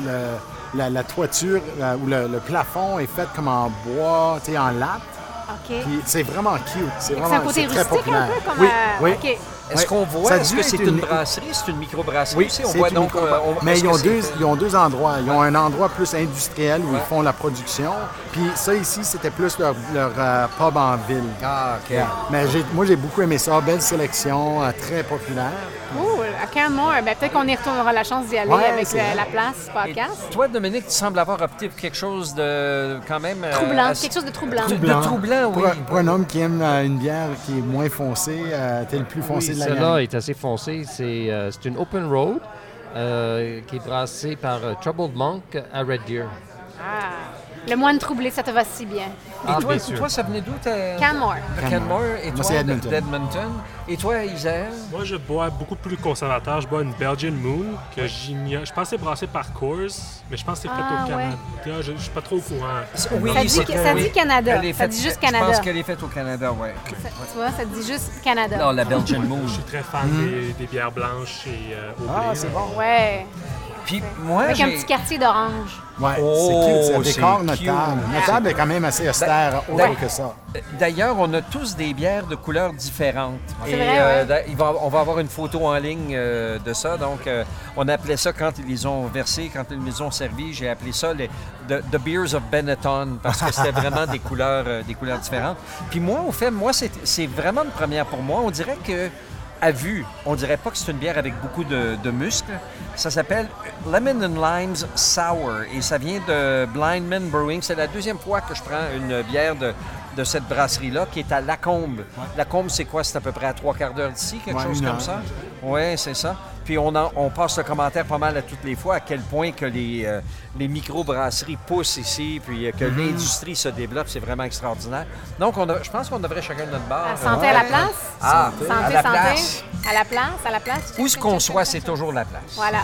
la, toiture euh, ou le, plafond est fait comme en bois, tu sais, en latte. OK. c'est vraiment cute. C'est vraiment un côté très populaire. Un peu comme oui, oui. Est-ce qu'on voit, est-ce que c'est une... brasserie, c'est une microbrasserie oui, on voit donc, euh, Mais ils ont, deux, ils ont deux endroits. Ils ont un endroit plus industriel où ils font la production. Puis ça ici, c'était plus leur, leur euh, pub en ville. Ah, OK. Mais moi, j'ai beaucoup aimé ça. Belle sélection, très populaire. Oh, à Canmore, ben, peut-être qu'on y retournera la chance d'y aller avec la, place podcast. toi, Dominique, tu sembles avoir opté pour quelque chose de quand même... Euh, troublant, quelque chose de troublant. De troublant, oui. Pour, un homme qui aime une bière qui est moins foncée, t'es le plus foncé de la Celle-là est assez foncée. Euh, c'est une open road euh, qui est brassée par euh, Troubled Monk à Red Deer. Ah. Le moine troublé, ça te va si bien. Et ah, toi, toi, ça venait d'où? Canmore. Canmore. Et toi, d'Edmonton. Et toi, Isère? Moi, je bois beaucoup plus conservateur. Je bois une Belgian Moon que j'ignore. Je pensais brasser par Coors, mais je pense que c'est fait au ah, Canada. Je ne suis pas trop au courant. Oui, ça dit, ça dit Canada. ça dit juste Canada. Je pense qu'elle est faite au Canada, oui. Tu vois, ça dit juste Canada. Non, la Belgian Moon. Je suis très fan hmm. des, bières blanches et euh, au Ah, c'est bon. Ouais. Puis moi, Avec un petit quartier d'orange. Oui, oh, c'est cute. C'est décore notre table. Notre table est quand même assez austère, autre que ça. D'ailleurs, on a tous des bières de couleurs différentes. Et vrai, euh, on va avoir une photo en ligne euh, de ça. Donc, euh, on appelait ça, quand ils les ont versés, quand ils les ont servis, j'ai appelé ça les the, Beers of Benetton parce que c'était vraiment des couleurs, des couleurs différentes. Puis moi, au fait, moi, c'est vraiment une première pour moi. On dirait que à vue, on dirait pas que c'est une bière avec beaucoup de, muscles. Ça s'appelle Lemon and Limes Sour et ça vient de Blindman Brewing. C'est la deuxième fois que je prends une bière de, cette brasserie-là qui est à Lacombe. Lacombe, c'est quoi? C'est à peu près à trois quarts d'heure d'ici, quelque chose comme ça? Oui, c'est ça. Puis on, on, passe le commentaire pas mal à toutes les fois à quel point que les, euh, les micro-brasseries poussent ici, puis euh, que mm-hmm. l'industrie se développe, c'est vraiment extraordinaire. Donc, on je pense qu'on devrait chacun de notre bar. À santé à la place? Ah, santé, à la place. À la place, à la place. Où ce qu'on soit, c'est toujours la place. Voilà.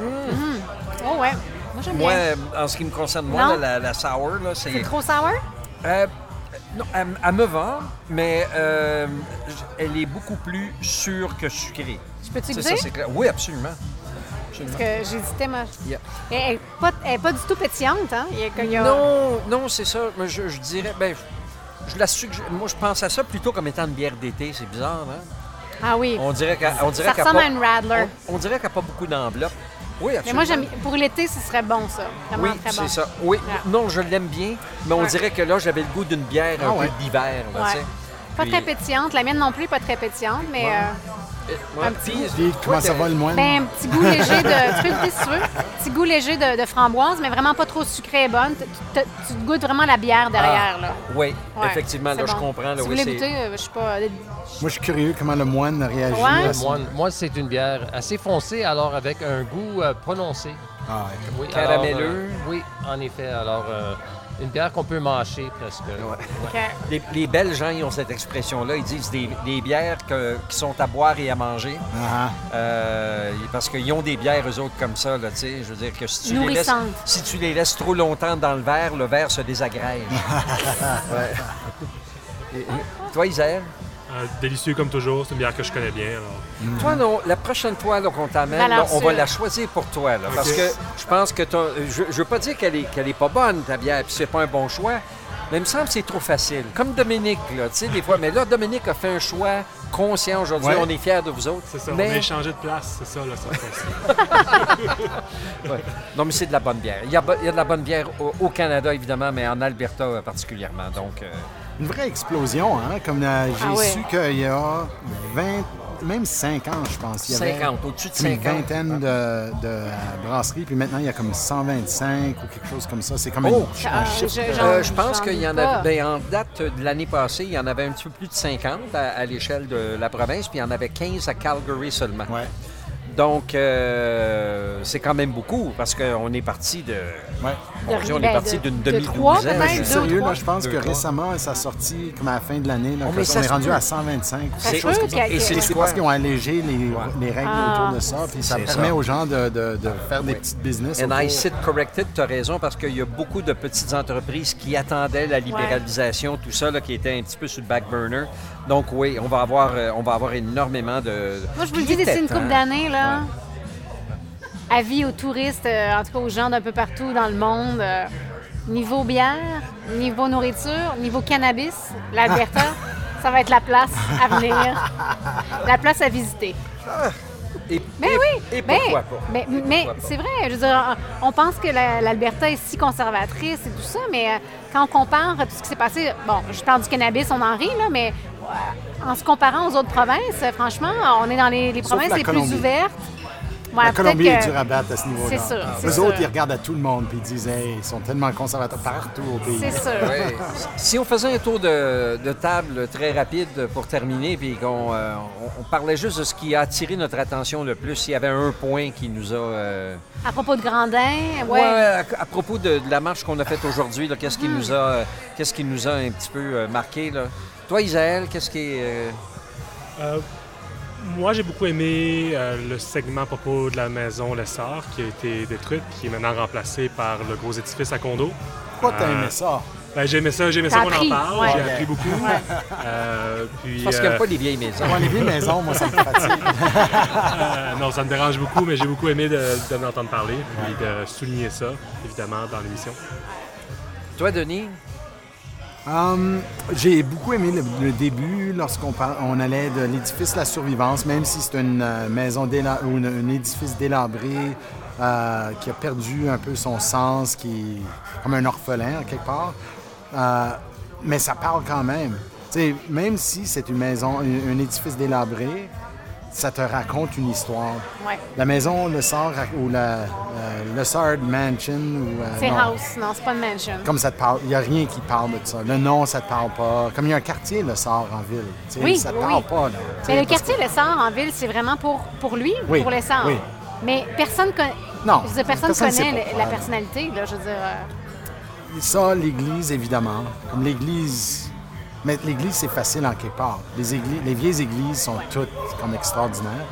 Mm. Oh ouais. Moi, j'aime Moi, en ce qui me concerne, moi, la, la, sour, là, c'est... C'est trop sour? Euh, non, elle, me va, mais euh, elle est beaucoup plus sûre que sucrée. Je peux te goûter? Oui, absolument. Parce que j'hésitais, moi. Elle n'est pas, du tout pétillante, hein? Non, non, c'est ça. Je, je dirais, ben, je, la Moi, je pense à ça plutôt comme étant une bière d'été. C'est bizarre, hein? Ah oui. On dirait qu'elle, on dirait ça ressemble à une Radler. On, dirait qu'elle n'a pas beaucoup d'enveloppe. Oui, absolument. Mais moi, pour l'été, ce serait bon, ça. Vraiment oui, très bon. c'est ça. Oui, non, je l'aime bien, mais on dirait que là, j'avais le goût d'une bière un ah peu d'hiver. Pas très pétillante. La mienne non plus, pas très pétillante, mais... Euh, un petit goût. comment ça va le moine? Ben, un petit goût léger de. (laughs) tu peux goûter si tu veux. Petit goût léger de, framboise, mais vraiment pas trop sucré et bonne. Tu, tu, goûtes vraiment la bière derrière. là. Ah, oui, effectivement, là, je comprends. Là, si vous voulez goûter, euh, je sais pas. Moi, je suis curieux comment le moine réagit. Ouais. Le moine, moi, c'est une bière assez foncée, alors avec un goût euh, prononcé. Ah, oui, caramelleux. oui, en effet. Alors, une bière qu'on peut mâcher presque. (laughs) Les, Belges, hein, ils ont cette expression-là. Ils disent des, bières qui sont à boire et à manger. Uh-huh. Euh, parce qu'ils ont des bières, eux autres, comme ça. Là, je veux dire que si tu, les laisses, si tu les laisses trop longtemps dans le verre, le verre se désagrège. (laughs) toi, Isère? Euh, délicieux comme toujours, c'est une bière que je connais bien. Mm. Toi, non, la prochaine fois qu'on t'amène, on va la choisir pour toi. Parce que je pense que je, je veux pas dire qu'elle est, qu'elle est pas bonne, ta bière, puis c'est pas un bon choix. Mais il me semble que c'est trop facile. Comme Dominique, là, tu sais, des fois. Mais là, Dominique a fait un choix conscient aujourd'hui. On est fiers de vous autres. C'est ça, mais... on a échangé de place, c'est ça, là, ça (laughs) ouais. Non, mais c'est de la bonne bière. Il y a, il y a de la bonne bière au, Canada, évidemment, mais en Alberta particulièrement. Donc, euh, une vraie explosion, hein? Comme euh, j'ai ah su qu'il y a 20, même 5 ans, je pense. Il y avait 50, au-dessus de 50. Une vingtaine de, de, brasseries, puis maintenant, il y a comme 125 ou quelque chose comme ça. C'est comme oh, un, ah, chiffre. Euh, je, pense qu'il y en avait, ben, en date de l'année passée, il y en avait un petit peu plus de 50 à, l'échelle de la province, puis il y en avait 15 à Calgary seulement. Ouais. Donc, euh, c'est quand même beaucoup parce qu'on est parti de. Ouais. on est parti d'une demi-douzaine. Je suis sérieux, là, je pense que récemment, ça a sorti comme à la fin de l'année. Oh, on est rendu à 125. C'est c'est parce qu'ils ont allégé les, règles ah. autour de ça. Puis ça permet aux gens de, faire des petites business. And I sit corrected, tu as raison, parce qu'il y a beaucoup de petites entreprises qui attendaient la libéralisation, tout ça, qui était un petit peu sur le back burner. Donc oui, on va avoir, euh, on va avoir énormément de. Moi, je vous le dis, d'ici une couple d'années, là. Avis aux touristes, euh, en tout cas aux gens d'un peu partout dans le monde. Euh, niveau bière, niveau nourriture, niveau cannabis, l'Alberta, (laughs) ça va être la place à venir, la place à visiter. Et, mais oui, et pourquoi pas? Mais, mais c'est vrai, je veux dire, on pense que l'Alberta est si conservatrice et tout ça, mais quand on compare tout ce qui s'est passé, bon, je parle du cannabis, on en rit, là, mais en se comparant aux autres provinces, franchement, on est dans les, provinces les plus ouvertes. la Colombie est du rabat à ce niveau-là. C'est sûr. Les autres, ils regardent à tout le monde et ils disent ils sont tellement conservateurs partout au pays. C'est sûr. Si on faisait un tour de, table très rapide pour terminer, puis qu'on euh, on, parlait juste de ce qui a attiré notre attention le plus, il y avait un point qui nous a. Euh, à propos de Grandin, ouais. à, propos de, la marche qu'on a faite aujourd'hui, qu'est-ce qui, hmm. nous a, qu'est-ce qui nous a un petit peu euh, marqué? Là? Toi, Isaël, qu'est-ce qui est. Euh, euh, moi, j'ai beaucoup aimé euh, le segment à propos de la maison Lessard qui a été détruite, qui est maintenant remplacée par le gros édifice à condo. Pourquoi t'as aimé ça? Ben, j'ai aimé ça, j'ai aimé ça qu'on en parle. J'ai appris beaucoup. puis, Parce qu'il n'y a pas les vieilles maisons. les vieilles maisons, moi, ça me (laughs) fatigue. non, ça me dérange beaucoup, mais j'ai beaucoup aimé de, de entendre parler et de souligner ça, évidemment, dans l'émission. Toi, Denis, Um, j'ai beaucoup aimé le, début lorsqu'on on allait de l'édifice La Survivance, même si c'est une euh, maison ou un édifice délabré euh, qui a perdu un peu son sens, qui est comme un orphelin quelque part. Euh, mais ça parle quand même. même si c'est une maison, un édifice délabré, ça te raconte une histoire. La maison, le Sard ou la, euh, le Sard Mansion. ou... Euh, c'est House, non, c'est pas une mansion. Comme ça te parle, il n'y a rien qui parle de ça. Le nom, ça te parle pas. Comme il y a un quartier, le Sard en ville. Oui, ça te parle pas. Là, Mais le quartier, le Sard en ville, c'est vraiment pour, pour lui, oui. pour le Sard. Oui. Mais personne connaît. Non. personne, connaît la personnalité, là, je veux dire. Euh. Ça, l'Église, évidemment. Comme l'Église mais l'église, c'est facile en quelque part. Les, vieilles églises sont toutes comme extraordinaires.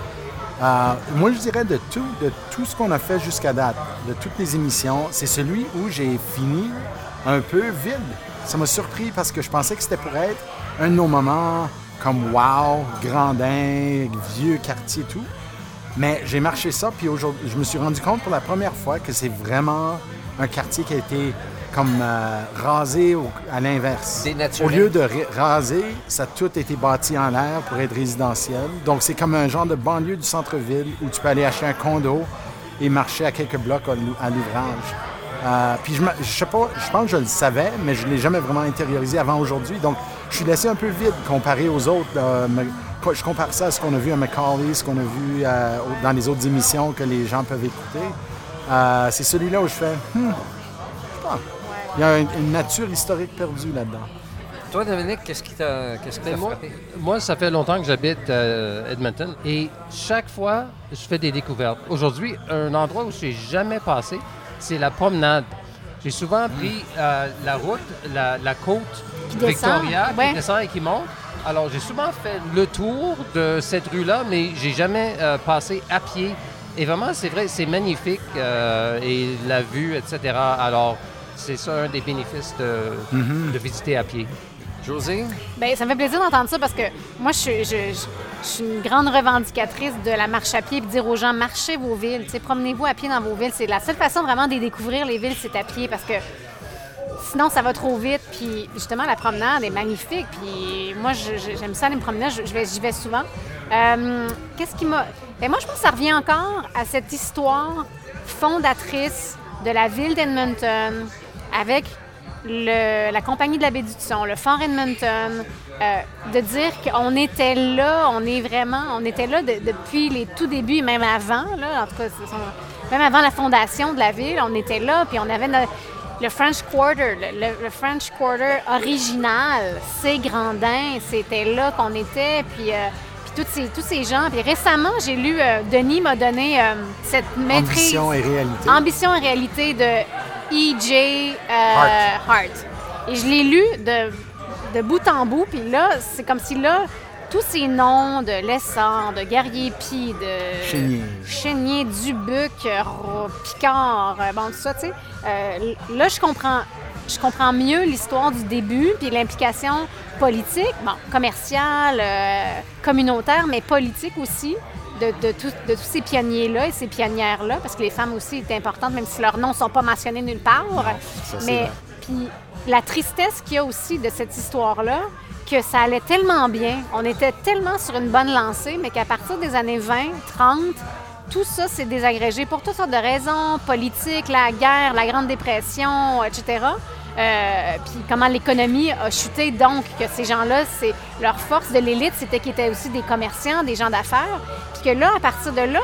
Euh, moi, je dirais de tout, de tout ce qu'on a fait jusqu'à date, de toutes les émissions, c'est celui où j'ai fini un peu vide. Ça m'a surpris parce que je pensais que c'était pour être un de nos moments comme wow, Grandin, vieux quartier, tout. Mais j'ai marché ça, puis aujourd'hui, je me suis rendu compte pour la première fois que c'est vraiment un quartier qui a été comme euh, rasé à l'inverse. Au lieu de raser, ça a tout été bâti en l'air pour être résidentiel. Donc, c'est comme un genre de banlieue du centre-ville où tu peux aller acheter un condo et marcher à quelques blocs à l'ouvrage. Euh, puis, je, je sais pas, je pense que je le savais, mais je ne l'ai jamais vraiment intériorisé avant aujourd'hui. Donc, je suis laissé un peu vide comparé aux autres. je compare ça à ce qu'on a vu à Macaulay, ce qu'on a vu euh, dans les autres émissions que les gens peuvent écouter. c'est celui-là où je fais, hmm, je sais pas. Il y a une, nature historique perdue là-dedans. Toi, Dominique, qu'est-ce qui t'a ben, frappé? Moi, ça fait longtemps que j'habite à euh, Edmonton et chaque fois, je fais des découvertes. Aujourd'hui, un endroit où je n'ai jamais passé, c'est la promenade. j'ai souvent pris euh, la route, la, côte Victoria, qui descend et qui monte. Alors, j'ai souvent fait le tour de cette rue-là, mais j'ai jamais euh, passé à pied. Et vraiment, c'est vrai, c'est magnifique, euh, et la vue, etc. Alors, c'est ça un des bénéfices de, mm-hmm. de visiter à pied. José? Bien, ça me fait plaisir d'entendre ça parce que moi, je, suis une grande revendicatrice de la marche à pied et de dire aux gens, marchez vos villes, promenez-vous à pied dans vos villes. C'est la seule façon vraiment de découvrir les villes, c'est à pied parce que sinon, ça va trop vite. Puis justement, la promenade est magnifique. Puis moi, j'aime ça, les promener. J'y vais, vais souvent. Euh, qu'est-ce qui m'a. Bien, moi, je pense que ça revient encore à cette histoire fondatrice de la ville d'Edmonton avec la compagnie de la baie du le Fort Edmonton, euh, de dire qu'on était là, on est vraiment, on était là depuis les tout débuts, même avant, là, en tout cas, même avant la fondation de la ville, on était là, puis on avait le French Quarter, le, French Quarter original, c'est Grandin, c'était là qu'on était, puis... Euh, puis tous ces, tous ces gens. Puis récemment, j'ai lu, euh, Denis m'a donné cette maîtrise. Ambition et réalité. Ambition et réalité de E.J. Euh, Hart. Et je l'ai lu de, de, bout en bout, puis là, c'est comme si là, tous ces noms de Lessard, de Guerrier-Pie, de Chénier, Chénier Dubuc, Picard, euh, bon, tout ça, tu sais. Euh, là, je comprends, je comprends mieux l'histoire du début, puis l'implication politique, bon, commerciale, communautaire, mais politique aussi de, tous ces pionniers-là et ces pionnières-là, parce que les femmes aussi étaient importantes, même si leurs noms ne sont pas mentionnés nulle part. Mais puis la tristesse qu'il y a aussi de cette histoire-là, que ça allait tellement bien, on était tellement sur une bonne lancée, mais qu'à partir des années 20, 30, tout ça s'est désagrégé pour toutes sortes de raisons politiques, la guerre, la Grande Dépression, etc. Euh, puis comment l'économie a chuté. Donc, que ces gens-là, c'est leur force de l'élite, c'était qu'ils étaient aussi des commerçants, des gens d'affaires. Puis que là, à partir de là,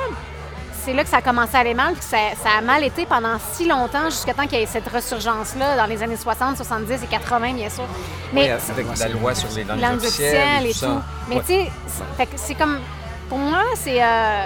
c'est là que ça a commencé à aller mal, puis ça, a mal été pendant si longtemps, jusqu'à temps qu'il y ait cette ressurgence-là, dans les années 60, 70 et 80, bien sûr. Mais avec la loi sur les langues, officielles et, tout. Mais tu sais, c'est comme... Pour moi, c'est... Euh,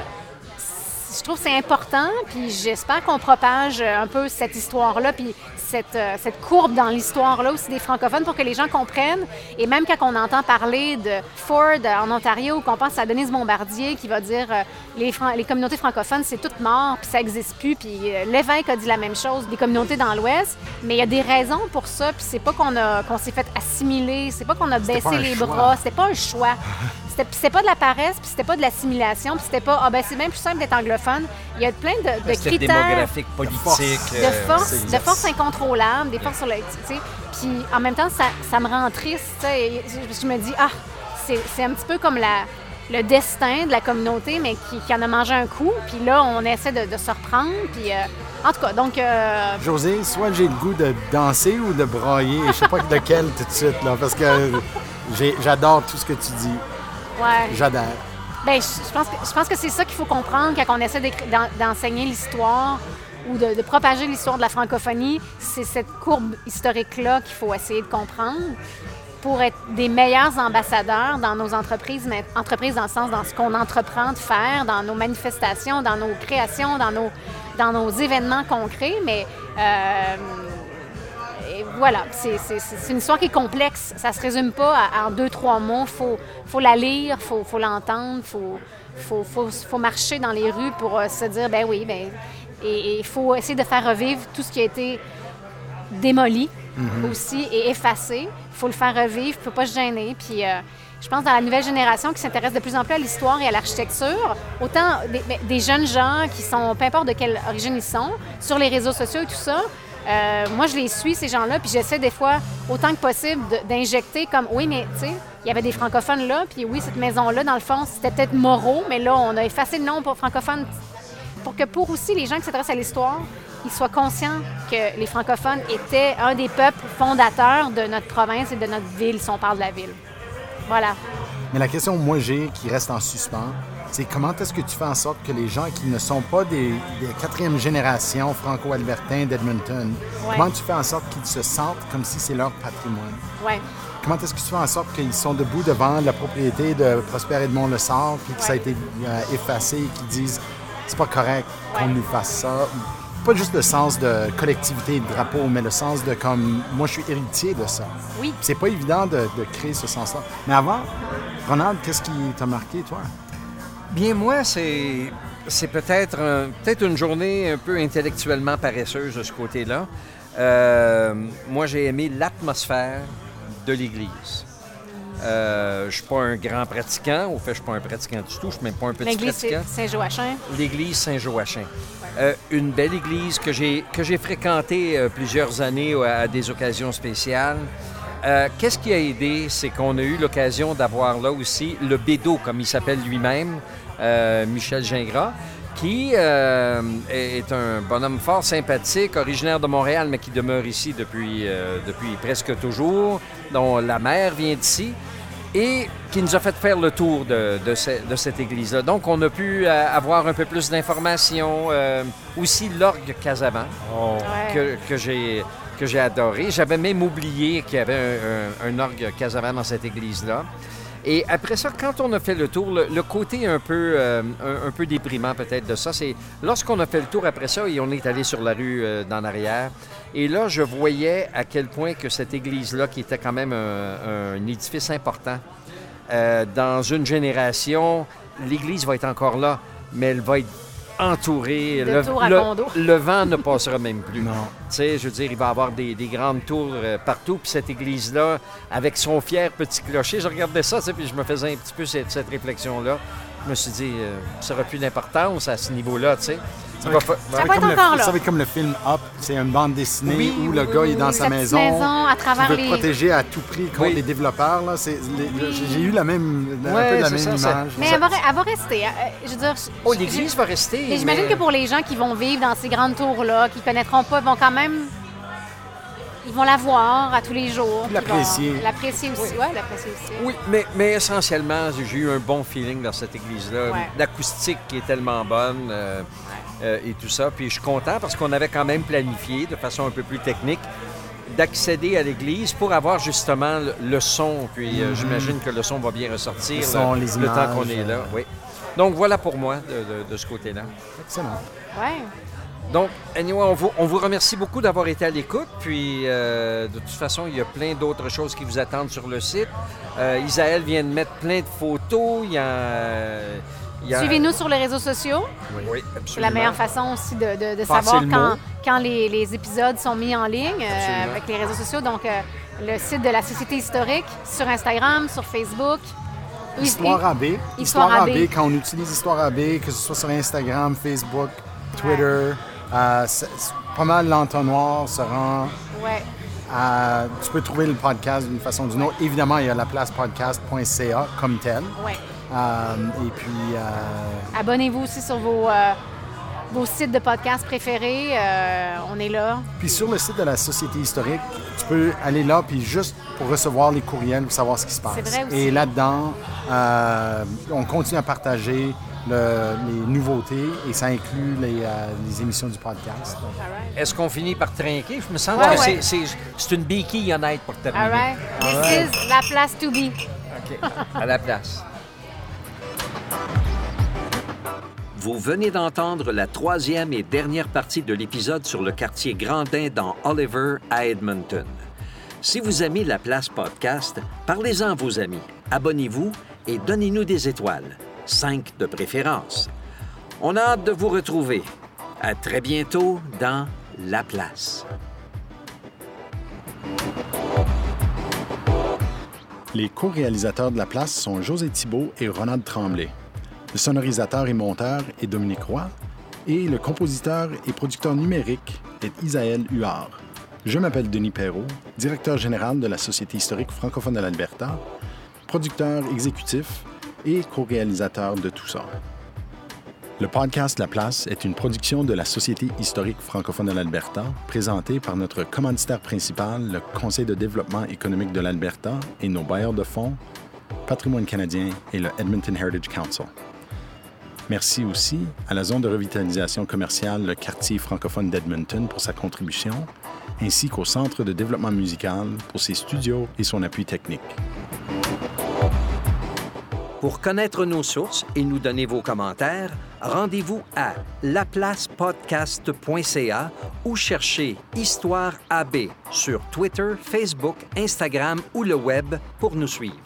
je trouve que c'est important, puis j'espère qu'on propage un peu cette histoire-là, puis euh, cette, courbe dans l'histoire-là aussi des francophones pour que les gens comprennent. Et même quand on entend parler de Ford en Ontario, qu'on pense à Denise Bombardier qui va dire euh, les, les communautés francophones, c'est tout mort, puis ça n'existe plus. Puis euh, l'évêque a dit la même chose, des communautés dans l'Ouest. Mais il y a des raisons pour ça, puis c'est pas qu'on qu'on s'est fait assimiler, c'est pas qu'on a baissé les bras, c'était pas un choix. (laughs) C'était pas de la paresse, puis c'était pas de l'assimilation, puis c'était pas ah ben c'est même plus simple d'être anglophone. Il y a plein de, de critères démographiques, politiques, de force, de force incontrôlable, des forces sur le, tu sais. Puis en même temps, ça, ça me rend triste. Je me dis ah, c'est un petit peu comme la le destin de la communauté, mais qui, qui, en a mangé un coup. Puis là, on essaie de, se reprendre. Puis, euh, en tout cas, donc. Euh, José, soit j'ai le goût de danser ou de brailler. Je sais pas (laughs) lequel tout de suite, là, parce que j'adore tout ce que tu dis. Ouais. J'adore. Bien, je, pense que, je pense que c'est ça qu'il faut comprendre quand on essaie d'enseigner l'histoire ou de, de propager l'histoire de la francophonie. C'est cette courbe historique-là qu'il faut essayer de comprendre pour être des meilleurs ambassadeurs dans nos entreprises, mais entreprises dans le sens dans ce qu'on entreprend de faire, dans nos manifestations, dans nos créations, dans nos, dans nos événements concrets. Mais euh, voilà, c'est une histoire qui est complexe. Ça se résume pas en deux, trois mots. Il faut, faut la lire, il faut, faut l'entendre, il faut, faut, faut, faut, marcher dans les rues pour euh, se dire, ben oui, ben, et il faut essayer de faire revivre tout ce qui a été démoli mhm. aussi et effacé. Il faut le faire revivre, il ne faut pas se gêner. Puis euh, je pense dans la nouvelle génération qui s'intéresse de plus en plus à l'histoire et à l'architecture, autant des, ben, des, jeunes gens qui sont, peu importe de quelle origine ils sont, sur les réseaux sociaux et tout ça, euh, moi, je les suis, ces gens-là, puis j'essaie des fois, autant que possible, d'injecter comme, oui, mais tu sais, il y avait des francophones là, puis oui, cette maison-là, dans le fond, c'était peut-être Moreau, mais là, on a effacé le nom pour francophones pour que pour aussi les gens qui s'intéressent à l'histoire, ils soient conscients que les francophones étaient un des peuples fondateurs de notre province et de notre ville, si on parle de la ville. Voilà. Mais la question, moi, j'ai, qui reste en suspens, c'est comment est-ce que tu fais en sorte que les gens qui ne sont pas des, quatrième génération franco-albertains d'Edmonton, comment tu fais en sorte qu'ils se sentent comme si c'est leur patrimoine? Ouais. Comment est-ce que tu fais en sorte qu'ils sont debout devant la propriété de Prosper Edmond Le Sort, puis que ça a été euh, effacé et qu'ils disent c'est pas correct qu'on nous fasse ça? pas juste le sens de collectivité et de drapeau, mais le sens de comme moi je suis héritier de ça. Oui. C'est pas évident de, créer ce sens-là. Mais avant, Ronald, qu'est-ce qui t'a marqué, toi? Bien, moi, c'est. C'est peut-être peut-être une journée un peu intellectuellement paresseuse de ce côté-là. Euh, moi, j'ai aimé l'atmosphère de l'Église. Euh, je ne suis pas un grand pratiquant. Au fait, je ne suis pas un pratiquant du tout. Je ne suis même pas un petit pratiquant. L'église Saint-Joachim. L'église Saint-Joachim. Euh, une belle église que j'ai, que j'ai fréquentée plusieurs années à, des occasions spéciales. Qu'est-ce qui a aidé? C'est qu'on a eu l'occasion d'avoir là aussi le Bédo, comme il s'appelle lui-même, Michel Gingras, qui est un bonhomme fort sympathique, originaire de Montréal, mais qui demeure ici depuis, depuis presque toujours, dont la mère vient d'ici et qui nous a fait faire le tour de, de, cette église-là. Donc, on a pu euh, avoir un peu plus d'informations. Euh, aussi, l'orgue Casavant, oh. que, que j'ai que j'ai adoré. J'avais même oublié qu'il y avait un, orgue Casavant dans cette église-là. Et après ça, quand on a fait le tour, le, côté un peu, euh, un, peu déprimant peut-être de ça, c'est lorsqu'on a fait le tour après ça et on est allé sur la rue dans l'arrière, et là, je voyais à quel point que cette église-là, qui était quand même un, édifice important, euh, dans une génération, l'église va être encore là, mais elle va être entourée. le, (laughs) le, vent ne passera même plus. Non. Tu sais, je veux dire, il va y avoir des, grandes tours euh, partout. Puis cette église-là, avec son fier petit clocher, je regardais ça, puis je me faisais un petit peu cette, réflexion-là. Je me suis dit, euh, ça n'aura plus d'importance à ce niveau-là, tu sais. Ça va, être encore là. Ça va être comme le film Up. C'est une bande dessinée où le gars est dans sa maison. maison à travers veut protéger à tout prix contre les développeurs. J'ai eu la même, un peu la même image. Mais elle va, rester. Euh, je veux dire, oh, l'église va rester. J'imagine que pour les gens qui vont vivre dans ces grandes tours-là, qui ne connaîtront pas, vont quand même ils vont la voir à tous les jours. L'apprécier. L'apprécier aussi, oui, l'apprécier aussi. Oui, mais, mais essentiellement, j'ai eu un bon feeling dans cette église-là. L'acoustique qui est tellement bonne. Euh, euh, et tout ça. Puis je suis content parce qu'on avait quand même planifié de façon un peu plus technique d'accéder à l'église pour avoir justement le, son. Puis euh, mhm. j'imagine que le son va bien ressortir le, temps qu'on est là. Euh. Oui. Donc voilà pour moi de, ce côté-là. Excellent. Ouais. Donc, anyway, on vous, on vous remercie beaucoup d'avoir été à l'écoute. Puis, de toute façon, il y a plein d'autres choses qui vous attendent sur le site. Isaël vient de mettre plein de photos. Il y a Suivez-nous sur les réseaux sociaux. Oui, absolument. C'est la meilleure façon aussi de, savoir quand, quand les, épisodes sont mis en ligne euh, avec les réseaux sociaux. Donc, euh, le site de la Société historique sur Instagram, sur Facebook. Histoire AB. Histoire, AB. Quand on utilise Histoire AB, que ce soit sur Instagram, Facebook, Twitter, euh, pas mal l'entonnoir se rend. Ouais. tu peux trouver le podcast d'une façon ou d'une autre. Évidemment, il y a la place podcast.ca comme tel. Ouais. Euh, et puis. Euh, Abonnez-vous aussi sur vos, euh, vos sites de podcast préférés. on est là. Puis sur le site de la Société historique, tu peux aller là, puis juste pour recevoir les courriels, pour savoir ce qui se passe. Vrai aussi. Et là-dedans, on continue à partager les nouveautés et ça inclut les, émissions du podcast. Est-ce qu'on finit par trinquer? Je me sens que c'est une béquille honnête pour terminer. All right. This is la place to be. OK. À la place. Vous venez d'entendre la troisième et dernière partie de l'épisode sur le quartier Grandin dans Oliver à Edmonton. Si vous aimez la place podcast, parlez-en à vos amis, abonnez-vous et donnez-nous des étoiles, cinq de préférence. On a hâte de vous retrouver. À très bientôt dans La Place. Les co-réalisateurs de La Place sont José Thibault et Ronald Tremblay. Le sonorisateur et monteur est Dominique Roy et le compositeur et producteur numérique est Isaël Huard. Je m'appelle Denis Perrault, directeur général de la Société historique francophone de l'Alberta, producteur exécutif et co-réalisateur de tout ça. Le podcast La Place est une production de la Société historique francophone de l'Alberta, présentée par notre commanditaire principal, le Conseil de développement économique de l'Alberta et nos bailleurs de fonds, Patrimoine canadien et le Edmonton Heritage Council. Merci aussi à la zone de revitalisation commerciale Le quartier francophone d'Edmonton pour sa contribution, ainsi qu'au Centre de développement musical pour ses studios et son appui technique. Pour connaître nos sources et nous donner vos commentaires, rendez-vous à laplacepodcast.ca ou cherchez Histoire AB sur Twitter, Facebook, Instagram ou le web pour nous suivre.